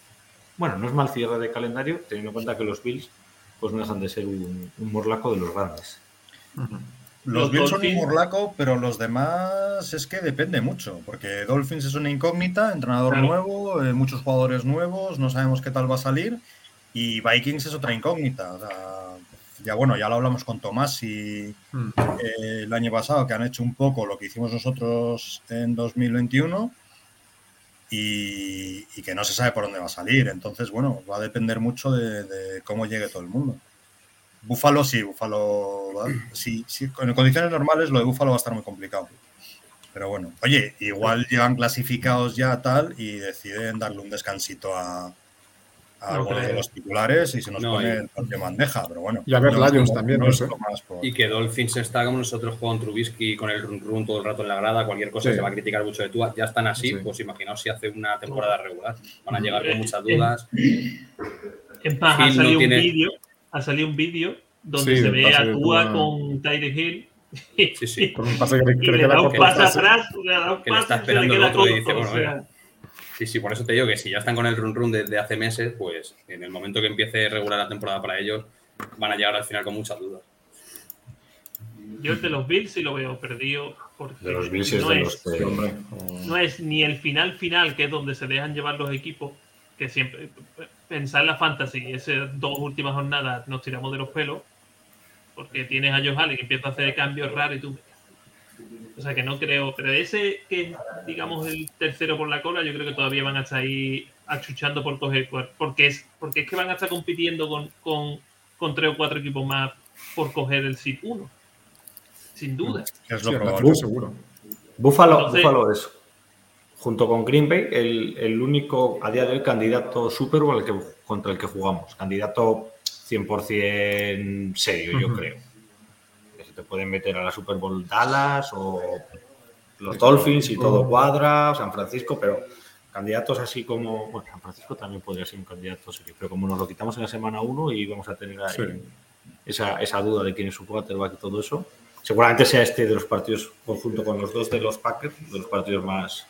Bueno, no es mal cierre de calendario, teniendo en cuenta que los Bills pues no dejan de ser un, morlaco de los grandes. Los Bills son un morlaco, pero los demás es que depende mucho, porque Dolphins es una incógnita, entrenador Claro. nuevo, eh, muchos jugadores nuevos, no sabemos qué tal va a salir, y Vikings es otra incógnita. o sea, ya bueno, ya lo hablamos con Tomás y Mm. eh, el año pasado, que han hecho un poco lo que hicimos nosotros en 2021 y, y que no se sabe por dónde va a salir. Entonces, bueno, va a depender mucho de, de cómo llegue todo el mundo. Búfalo sí, Búfalo. Sí, sí, en condiciones normales lo de Búfalo va a estar muy complicado. Pero bueno, oye, igual llegan clasificados ya tal y deciden darle un descansito a, a No algunos de los titulares y se nos No, pone y- el bandeja, pero bueno. Y a ver no- Lions también, no sé. por- Y que Dolphins está como nosotros con Trubisky con el run run todo el rato en la grada, cualquier cosa Sí. se va a criticar mucho de tú. Ya están así, Sí. pues imaginaos si hace una temporada regular. Van a llegar con muchas dudas. Hill no salido tiene- vídeo, ha salido un vídeo donde Sí, se ve a Tua con Tyre Hill. Sí, sí. Con un pase [LAUGHS] que le, Y le da un corto. paso pase. atrás, le da un Que le está paso y se le esperando el queda otro y corto, dice, o bueno, sea, venga. Sí, sí, por eso te digo que si ya están con el run run desde hace meses, pues en el momento que empiece regular la temporada para ellos, van a llegar al final con muchas dudas. Yo el de los Bills sí lo veo perdido. Porque De los Bills es no, de es, los que- Sí, hombre. no es ni el final final, que es donde se dejan llevar los equipos, que siempre pensar en la fantasy, esas dos últimas jornadas nos tiramos de los pelos, porque tienes a Josh Allen que empieza a hacer cambios raros y tú. O sea que no creo, pero ese que es, digamos, el tercero por la cola, yo creo que todavía van a estar ahí achuchando por coger porque es, porque es que van a estar compitiendo con, con, con tres o cuatro equipos más por coger el SIP 1. Sin duda. Es Sí, lo el probable. seguro. Búfalo, Entonces- Búfalo es, junto con Green Bay, el, el único a día de hoy candidato Super Bowl que, contra el que jugamos. Candidato 100% serio, yo creo. Que se te pueden meter a la Super Bowl Dallas o los Dolphins y todo cuadra, San Francisco, pero candidatos así como. Bueno, San Francisco también podría ser un candidato serio, pero como nos lo quitamos en la semana 1 y vamos a tener ahí Sí. esa, esa duda de quién es su quarterback y todo eso. Seguramente sea este de los partidos, conjunto con los dos de los Packers, de los partidos más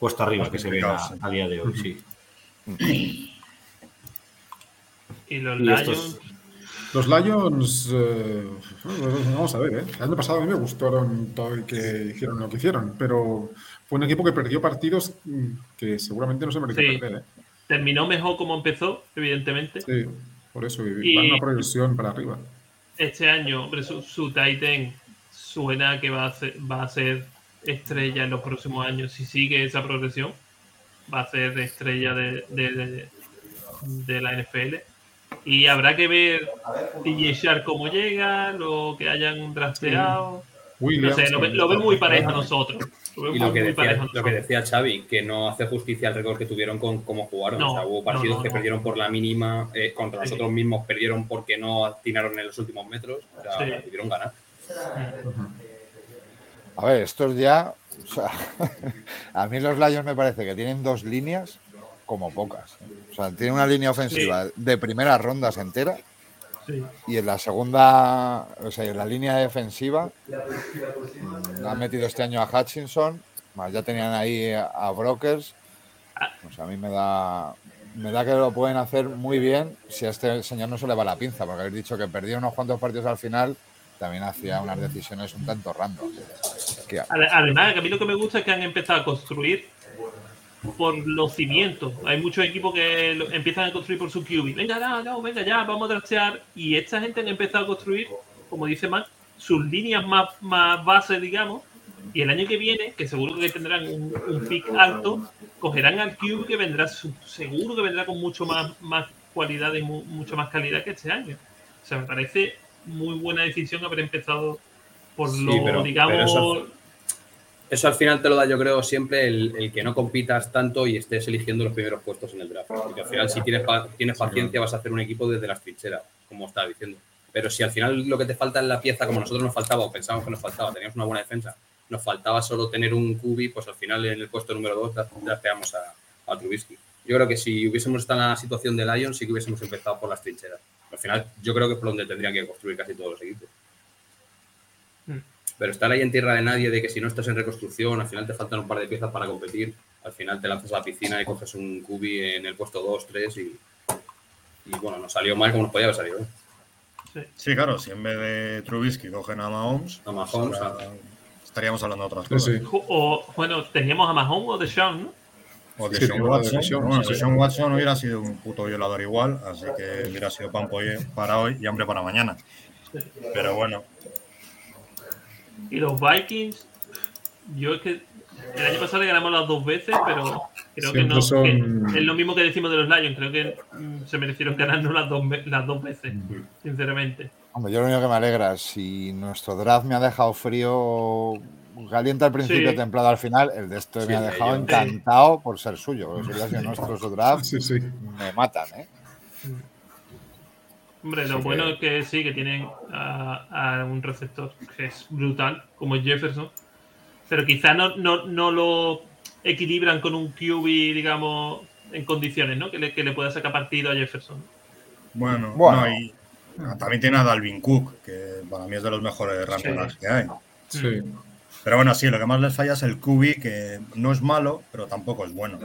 puesto arriba Más que se ven a, complicados, sí. a día de hoy, sí. Y los Y Lions, estos- Los Lions, eh, vamos a ver, ¿eh? el año pasado a mí me gustaron todo y que hicieron lo que hicieron, pero fue un equipo que perdió partidos mm, que seguramente no se mereció Sí. perder. ¿eh? Terminó mejor como empezó, evidentemente. Sí, por eso, y Y- van una progresión para arriba. Este año, hombre, su, su Titan suena que va a, ser, va a ser estrella en los próximos años. Si sigue esa progresión, va a ser estrella de, de, de- de la NFL. Y habrá que ver DJ Shark cómo llega, lo que hayan. Williams no sé, lo, ve- lo veo muy parejo a nosotros. Lo Y lo que, decía, lo que decía Xavi, que no hace justicia al récord que tuvieron con cómo jugaron. No, o sea, hubo partidos no, que no. perdieron por la mínima, eh, contra Sí. nosotros mismos perdieron porque no atinaron en los últimos metros. O sea, Sí. pudieron ganar. A ver, estos ya. o sea, [LAUGHS] a mí los Lions me parece que tienen dos líneas como pocas. O sea, tienen una línea ofensiva de primeras rondas entera Sí. y en la segunda, o sea, en la línea defensiva mm, han metido este año a Hutchinson, más ya tenían ahí a, Brokers. O sea, a mí me da, me da que lo pueden hacer muy bien si a este señor no se le va la pinza, porque habéis dicho que perdió unos cuantos partidos al final, también hacía unas decisiones un tanto random. Que- Ade- Además, a mí lo que me gusta es que han empezado a construir por los cimientos. Hay muchos equipos que empiezan a construir por su QB. Venga, no, no, venga, ya, vamos a draftear. Y esta gente han empezado a construir, como dice Matt, sus líneas más, más bases, digamos. Y el año que viene, que seguro que tendrán un, un pick alto, cogerán al QB que vendrá, seguro que vendrá con mucho más, más cualidad y mu- mucha más calidad que este año. O sea, me parece muy buena decisión haber empezado por Sí, lo, pero- digamos, pero eso- Eso al final te lo da, yo creo, siempre el, el que no compitas tanto y estés eligiendo los primeros puestos en el draft. Porque al final, si tienes, tienes paciencia, vas a hacer un equipo desde las trincheras, como estaba diciendo. Pero si al final lo que te falta es la pieza, como nosotros nos faltaba, o pensábamos que nos faltaba, teníamos una buena defensa, nos faltaba solo tener un cubi, pues al final en el puesto número 2 drafteamos a, a Trubisky. Yo creo que si hubiésemos estado en la situación de Lions, sí que hubiésemos empezado por las trincheras. Al final, yo creo que es por donde tendrían que construir casi todos los equipos. Mm. Pero estar ahí en tierra de nadie, de que si no estás en reconstrucción, al final te faltan un par de piezas para competir, al final te lanzas a la piscina y coges un cubi en el puesto 2, 3 y, y bueno, nos salió mal como nos podía haber salido. ¿eh? Sí, claro, si en vez de Trubisky cogen a Mahomes, A Mahomes, ahora a- estaríamos hablando de otras Sí, cosas. sí. O, bueno, teníamos a Mahomes o de Sean, ¿no? O de Sí, Sean Watson. Bueno, sí, sí. Sean Watson hubiera sido un puto violador igual, así que hubiera sido pan para hoy y hambre para mañana. Pero bueno, Y los Vikings, yo es que el año pasado le ganamos las dos veces, pero creo que no. son- que es lo mismo que decimos de los Lions, creo que mm, se merecieron ganarnos las dos, las dos veces, sinceramente. Hombre, yo lo único que me alegra, si nuestro draft me ha dejado frío, caliente al principio, Sí. templado al final, el de Sí, me ha dejado encantado por ser suyo. Si hubiera sido nuestro su draft, Sí, sí. me matan, ¿eh? Hombre, lo Sí, bueno que- es que sí, que tienen a, a un receptor que es brutal, como es Jefferson, pero quizá no, no, no lo equilibran con un QB, digamos, en condiciones, ¿no? Que le, que le pueda sacar partido a Jefferson. bueno, Bueno. no, y también tiene a Dalvin Cook, que para mí es de los mejores runners que hay. Sí. Pero bueno, sí, lo que más les falla es el QB, que no es malo, pero tampoco es bueno.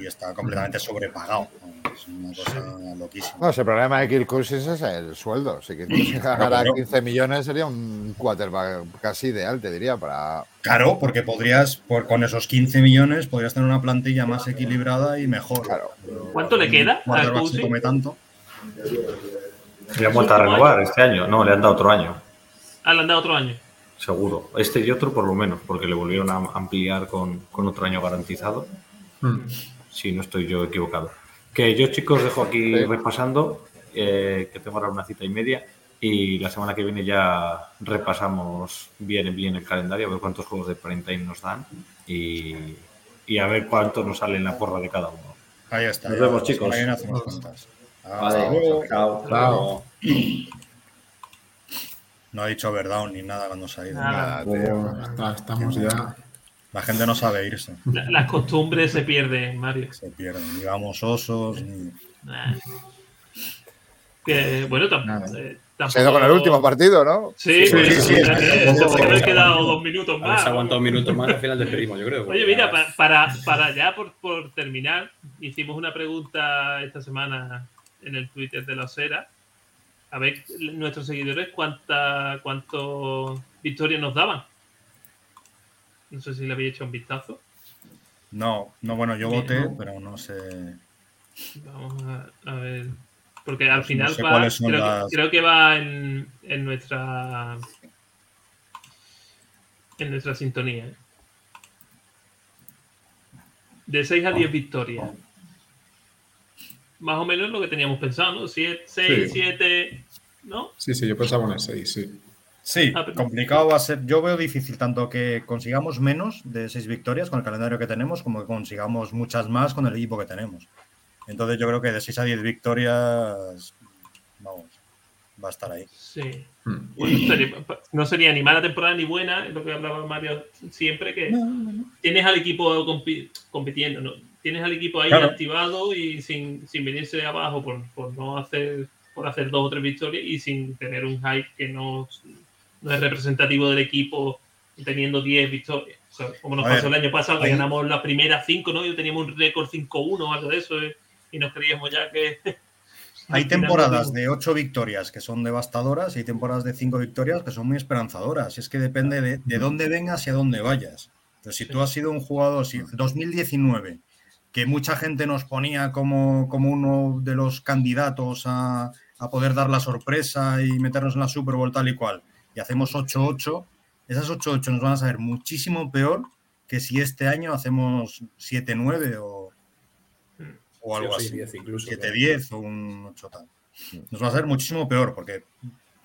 Y está completamente sobrepagado. Es una cosa loquísima. No, el problema de Kirk Cousins es el sueldo. Si que ganara claro. 15 millones sería un quarterback casi ideal, te diría, para... Claro, porque podrías, por, con esos 15 millones, podrías tener una plantilla más equilibrada y mejor. Claro. ¿Cuánto le queda a Quarterback se Cousins? come tanto. Le han vuelto a renovar este año. No, le han dado otro año, Ah, le han dado otro año. Seguro. Este y otro por lo menos, porque le volvieron a ampliar con, con otro año garantizado. Mm. Si no estoy yo equivocado. Que yo, chicos, dejo aquí Sí. repasando, eh, que tengo ahora una cita y media. Y la semana que viene ya repasamos bien, bien el calendario, a ver cuántos juegos de time nos dan y, y a ver cuánto nos sale en la porra de cada uno. Ahí está. Nos vemos, chicos. hacemos cuentas. Vale, Hasta luego. Chao. Chao. [CLEARS THROAT] No ha dicho verdad ni nada cuando se ha ido. Nada. Está- estamos ya. La gente no sabe irse. La- las costumbres se pierden, Mario. Se pierden. Ni vamos osos, ni. Nah. Que, bueno, tam- Nada. eh, Se ha ido con el tampoco- último partido, ¿no? Sí, Sí, pues, sí, sí. se puede haber quedado dos minutos más. si aguanta un minuto más, al final despedimos, yo creo. Oye, mira, pa- para, para ya por, por terminar, hicimos una pregunta esta semana en el Twitter de la Osera a ver nuestros seguidores cuánta, cuántos victorias nos daban. No sé si le había hecho un vistazo. No, no, bueno, yo Bien, voté, ¿no? pero no sé. Vamos a, a ver. Porque al Pues no final sé va, creo, que- creo que va en, en nuestra en nuestra sintonía. ¿eh? De 6 a 10 victorias. Más o menos lo que teníamos pensado, ¿no? 6, Sí. 7, ¿no? Sí, sí, yo pensaba en el 6, sí. Sí, Ah, complicado va a ser. Yo veo difícil tanto que consigamos menos de seis victorias con el calendario que tenemos, como que consigamos muchas más con el equipo que tenemos. Entonces yo creo que de 6 a 10 victorias, vamos, va a estar ahí. Sí. Hmm. Bueno, sería- no sería ni mala temporada ni buena, es lo que hablaba Mario siempre, que tienes al equipo compi- compitiendo, ¿no? Tienes al equipo ahí Claro. activado y sin, sin venirse de abajo por, por no hacer por hacer dos o tres victorias y sin tener un hype que no, no es representativo del equipo teniendo 10 victorias. O sea, como nos A pasó ver, el año pasado, que ganamos las primeras 5, ¿no? Yo teníamos un récord 5-1 o algo de eso, ¿eh? y nos creíamos ya que... [LAUGHS] Hay [LAUGHS] temporadas de 8 victorias que son devastadoras y hay temporadas de 5 victorias que son muy esperanzadoras. Y es que depende de, de dónde vengas y a dónde vayas. Entonces, si tú has sido un jugador, si 2019, que mucha gente nos ponía como, como uno de los candidatos a, a poder dar la sorpresa y meternos en la Super Bowl tal y cual, y hacemos 8-8, esas 8-8 nos van a saber muchísimo peor que si este año hacemos 7-9 o, o algo Sí, así. 10 incluso, 7-10 o un 8 tal. Nos va a ser muchísimo peor porque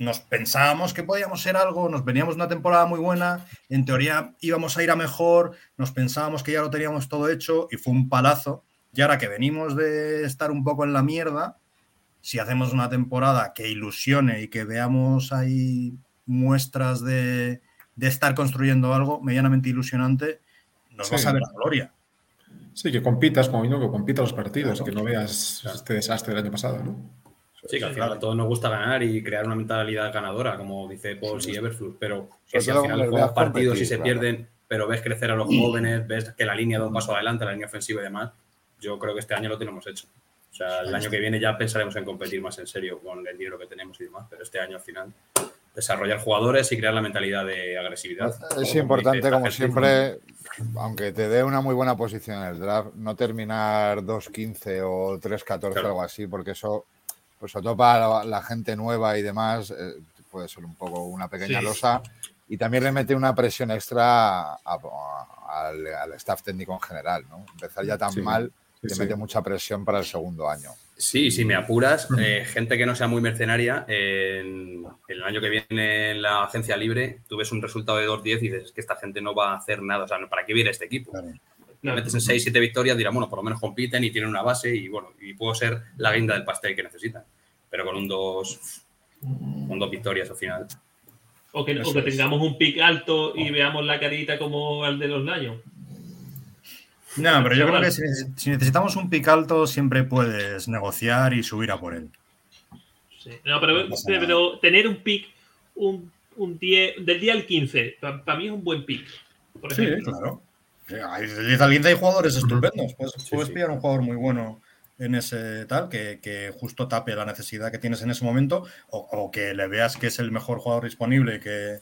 nos pensábamos que podíamos ser algo, nos veníamos una temporada muy buena, en teoría íbamos a ir a mejor, nos pensábamos que ya lo teníamos todo hecho y fue un palazo. Y ahora que venimos de estar un poco en la mierda, si hacemos una temporada que ilusione y que veamos ahí muestras de, de estar construyendo algo medianamente ilusionante, nos va a Sí. saber a gloria. Sí, que compitas, como vino, que compitas los partidos, que no veas este desastre del año pasado, ¿no? Sí, que al final a todos nos gusta ganar y crear una mentalidad ganadora, como dice Paul y Everflux, pero que si al final juegas veas partidos y se claro. pierden, pero ves crecer a los jóvenes, ves que la línea da un paso adelante, la línea ofensiva y demás, yo creo que este año lo tenemos hecho. O sea, el año que viene ya pensaremos en competir más en serio con el dinero que tenemos y demás, pero este año al final desarrollar jugadores y crear la mentalidad de agresividad. Es Como importante, dice como siempre, aunque te dé una muy buena posición en el draft, no terminar 2-15 o 3-14 Claro. algo así, porque eso, pues sobre todo para la, la gente nueva y demás, eh, puede ser un poco una pequeña Sí. losa. Y también le mete una presión extra a- a- al, al staff técnico en general, ¿no? Empezar ya tan Sí, mal sí. mete mucha presión para el segundo año. Sí, si me apuras, eh, gente que no sea muy mercenaria, en, en el año que viene en la agencia libre, tú ves un resultado de 2-10 y dices "Es que esta gente no va a hacer nada. O sea, ¿para qué viene este equipo? Claro. Le metes en 6-7 victorias, dirán, bueno, por lo menos compiten y tienen una base y bueno, y puedo ser la guinda del pastel que necesitan. Pero con un 2, con dos victorias al final. O que, o tengamos un pick alto y veamos la carita como el de los Lions. No, pero yo creo que si, si necesitamos un pick alto, siempre puedes negociar y subir a por él. Sí. No, pero, No pero tener un pick un, un 10, del día al 15, para mí es un buen pick. Por Sí, ejemplo. claro. Sí, de 10 al 15 hay jugadores estupendos. Puedes, Sí, puedes sí. pillar un jugador muy bueno en ese tal, que, que justo tape la necesidad que tienes en ese momento, o, o que le veas que es el mejor jugador disponible y que,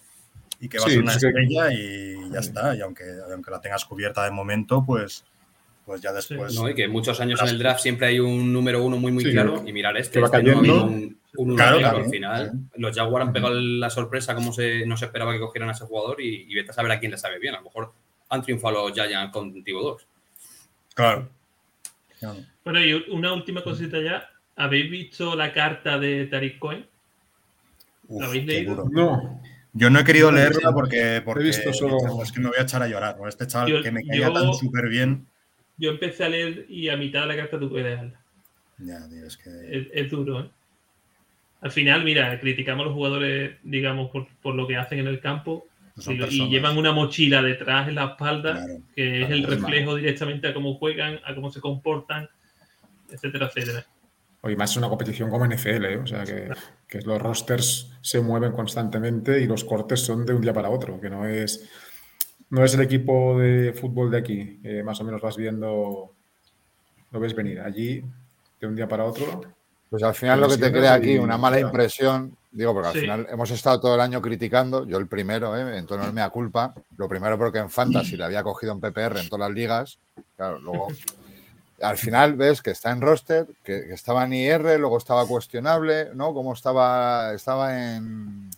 y que va Sí, a ser una estrella y ya está. Y aunque, aunque la tengas cubierta de momento, pues, pues ya después. No, y que muchos años en el draft siempre hay un número uno muy, muy Sí, claro. Y mirar este, que va este no un, un uno Claro, claro. al final. Los Jaguars han pegado la sorpresa como se, no se esperaba que cogieran a ese jugador y, y vete a saber a quién le sabe bien. A lo mejor han triunfado los Giants con Tivo 2. Claro. Claro. Bueno, y una última cosita ya. ¿Habéis visto la carta de Tariq Cohen? Uf, ¿Lo habéis leído? No, Yo no he querido No, leerla porque, porque visto solo- es que me voy a echar a llorar. Con este chaval Yo- que me caía yo- tan súper bien. Yo empecé a leer y a mitad de la carta tuve que dejarla. Ya, tío, es que. Es, es duro, ¿eh? Al final, mira, criticamos a los jugadores, digamos, por, por lo que hacen en el campo son y, llevan una mochila detrás en la espalda Claro, que es el reflejo directamente a cómo juegan, a cómo se comportan, etcétera, etcétera. Oye, más es una competición como NFL, ¿eh? o sea, que, que los rosters se mueven constantemente y los cortes son de un día para otro, que no es, no es el equipo de fútbol de aquí, más o menos vas viendo, lo ves venir. Allí, de un día para otro, Pues al final lo que te crea aquí una mala impresión, digo, porque al Sí. final hemos estado todo el año criticando, yo el primero, ¿eh? en tono de mea culpa, lo primero porque en Fantasy le había cogido en PPR en todas las ligas, claro, luego al final ves que está en roster, que, que estaba en IR, luego estaba cuestionable, ¿no? Como estaba, estaba en,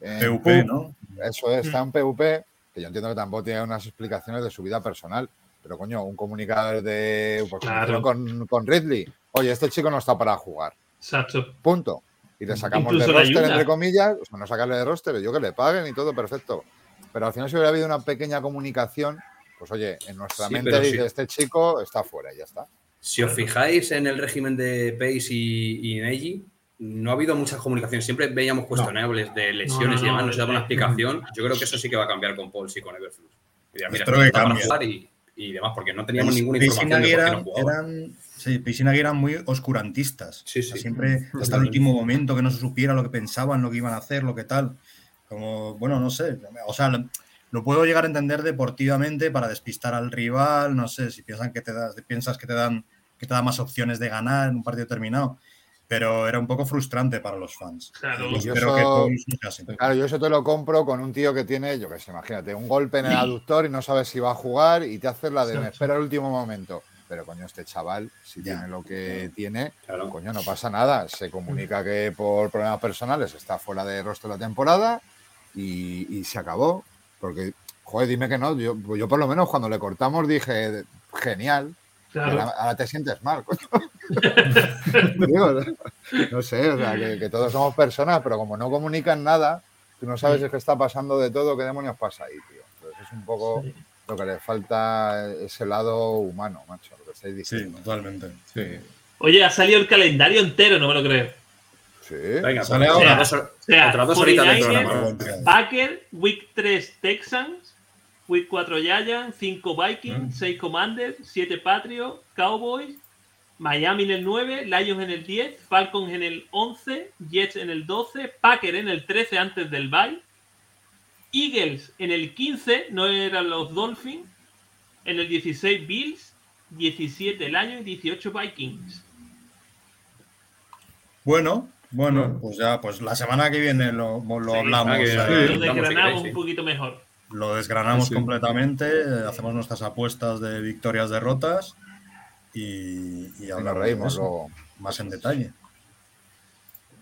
PUP, ¿no? Eso es, está en PvP, que yo entiendo que tampoco tiene unas explicaciones de su vida personal. Pero coño, un comunicado de pues, Claro. con, con Ridley. Oye, este chico no está para jugar. Exacto. Punto. Y le sacamos Incluso de roster, entre comillas, o sea, no sacarle de roster, yo que le paguen y todo perfecto. Pero al final, si hubiera habido una pequeña comunicación, pues oye, en nuestra Sí, mente dice, sí. este chico está fuera y ya está. Si os fijáis en el régimen de Pace y, y Neji, no ha habido muchas comunicaciones. Siempre veíamos cuestionables de lesiones No, no, y demás, no, no se daba una explicación. Yo creo que eso sí que va a cambiar con Pauls y con Everflux. Mira, mira, que y, y demás, porque no teníamos ninguna información de por qué no eran- sí, y Nagy eran muy oscurantistas. Sí, O sea, sí. Siempre hasta el último momento que no se supiera lo que pensaban, lo que iban a hacer, lo que tal. Como, bueno, no sé. O sea, lo, puedo llegar a entender deportivamente para despistar al rival. No sé, si piensan que te das, piensas que te dan que te da más opciones de ganar en un partido terminado. Pero era un poco frustrante para los fans. Claro. Y Y espero que eso- así. Claro, yo eso te lo compro con un tío que tiene, yo qué sé, imagínate, un golpe en el aductor y no sabes si va a jugar y te haces la de me espera el último momento. Pero coño, este chaval, si Ya. tiene lo que tiene, Claro. coño, no pasa nada. Se comunica que por problemas personales está fuera de rostro la temporada y, y se acabó. Porque, joder, dime que no. Yo, yo por lo menos cuando le cortamos dije, genial. Claro. Ahora, ahora te sientes mal, coño. [LAUGHS] Digo, no, no sé, o sea, que, que todos somos personas, pero como no comunican nada, tú no sabes si es que está pasando de todo, qué demonios pasa ahí, tío. Entonces es un poco Sí. Lo que le falta ese lado humano, macho, lo que estáis Sí, diciendo. totalmente. Sí. Oye, ha salido el calendario entero, no me lo creo. Sí. Venga, Sale pues, ahora. dos, O sea, otras dos horitas del 49ers, programa. Packer, Week 3 Texans, Week 4 Giants, 5 Vikings, 6 Commanders, 7 Patriots, Cowboys, Miami en el 9, Lions en el 10, Falcons en el 11, Jets en el 12, Packer en el 13 antes del bye, Eagles en el 15, no eran los Dolphins, en el 16 Bills, 17 Lions y 18 Vikings. Bueno, bueno, Bueno. pues ya, pues la semana que viene lo, lo Sí, hablamos. que- eh, Lo desgranamos un poquito mejor. Lo desgranamos Sí. completamente, hacemos nuestras apuestas de victorias, derrotas y, y eso luego. más en detalle.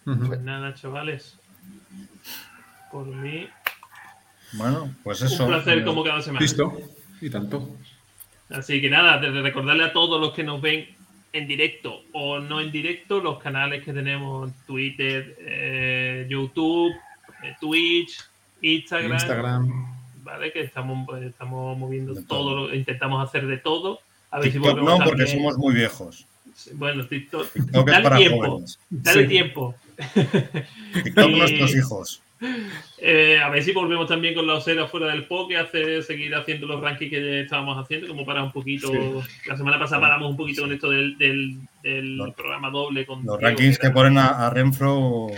Pues nada, chavales. Por mí, Bueno, pues eso. un placer como cada semana. Listo. Y tanto. Así que nada, de recordarle a todos los que nos ven en directo o no en directo los canales que tenemos Twitter, eh, YouTube, eh, Twitch, Instagram, Instagram. ¿vale? Que estamos, pues, estamos moviendo De todo, todo. lo- intentamos hacer de todo. A ver si TikTok volvemos no, porque también- somos muy viejos. Bueno, TikTok. TikTok es Dale para tiempo, jóvenes. dale Sí. tiempo. TikTok [LAUGHS] Y- nuestros hijos. Eh, a ver si volvemos también con la osera fuera del poke, hacer, seguir haciendo los rankings que estábamos haciendo, como para un poquito. La semana pasada paramos un poquito con esto del, del, del Los- programa doble. Con Los Diego, rankings que ponen a, a Renfro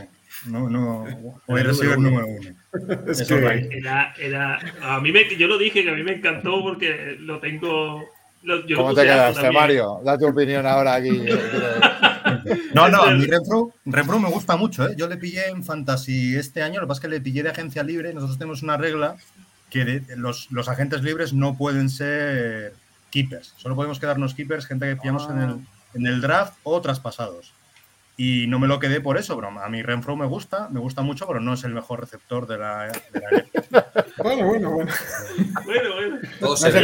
no, no, hoy receiver número número uno. [LAUGHS] Es que-. Era, era, a mí me, yo lo dije que a mí me encantó porque lo tengo. lo- yo ¿Cómo te quedaste, también. Mario? Da tu opinión ahora aquí. No, no, a mí Renfro, Renfro me gusta mucho, ¿eh? Yo le pillé en Fantasy este año, lo que pasa es que le pillé de agencia libre. Nosotros tenemos una regla que de- los, los agentes libres no pueden ser keepers. Solo podemos quedarnos keepers, gente que pillamos en, el, en el draft o traspasados. Y no me lo quedé por eso, pero a mí Renfro me gusta, me gusta mucho, pero no es el mejor receptor de la, de la. [LAUGHS] Bueno, bueno, bueno. Bueno, bueno. Todo No se sé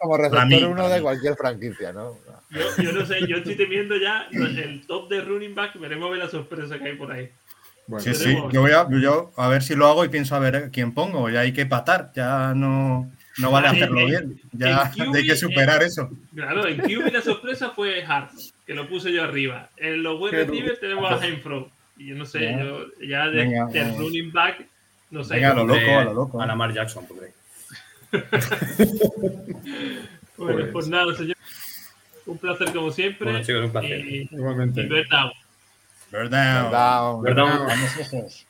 como receptor mí, uno de cualquier franquicia, ¿no? Yo, yo no sé, yo estoy temiendo ya el top de running back. Veremos a ver la sorpresa que hay por ahí. Bueno, Sí, sí, yo voy a, yo a ver si lo hago y pienso a ver quién pongo. Ya hay que patar, ya no, no vale En- hacerlo en- bien. Ya en [LAUGHS] hay que QB, superar eh, eso. Claro, en QB la sorpresa fue Hart, que lo puse yo arriba. En los Pero- receivers tenemos a Heinfro. Y yo no sé, Ya. yo ya de, Venga, de vamos. running back, no sé. Venga, lo De- loco, a lo loco. A Lamar Jackson, pondré. [LAUGHS] Bueno, Pues- pues nada, señor. Un placer como siempre. Bueno, chicos, un placer. Y, Igualmente. y bear down. Bear down. Down. Perdón. Vamos, ojos.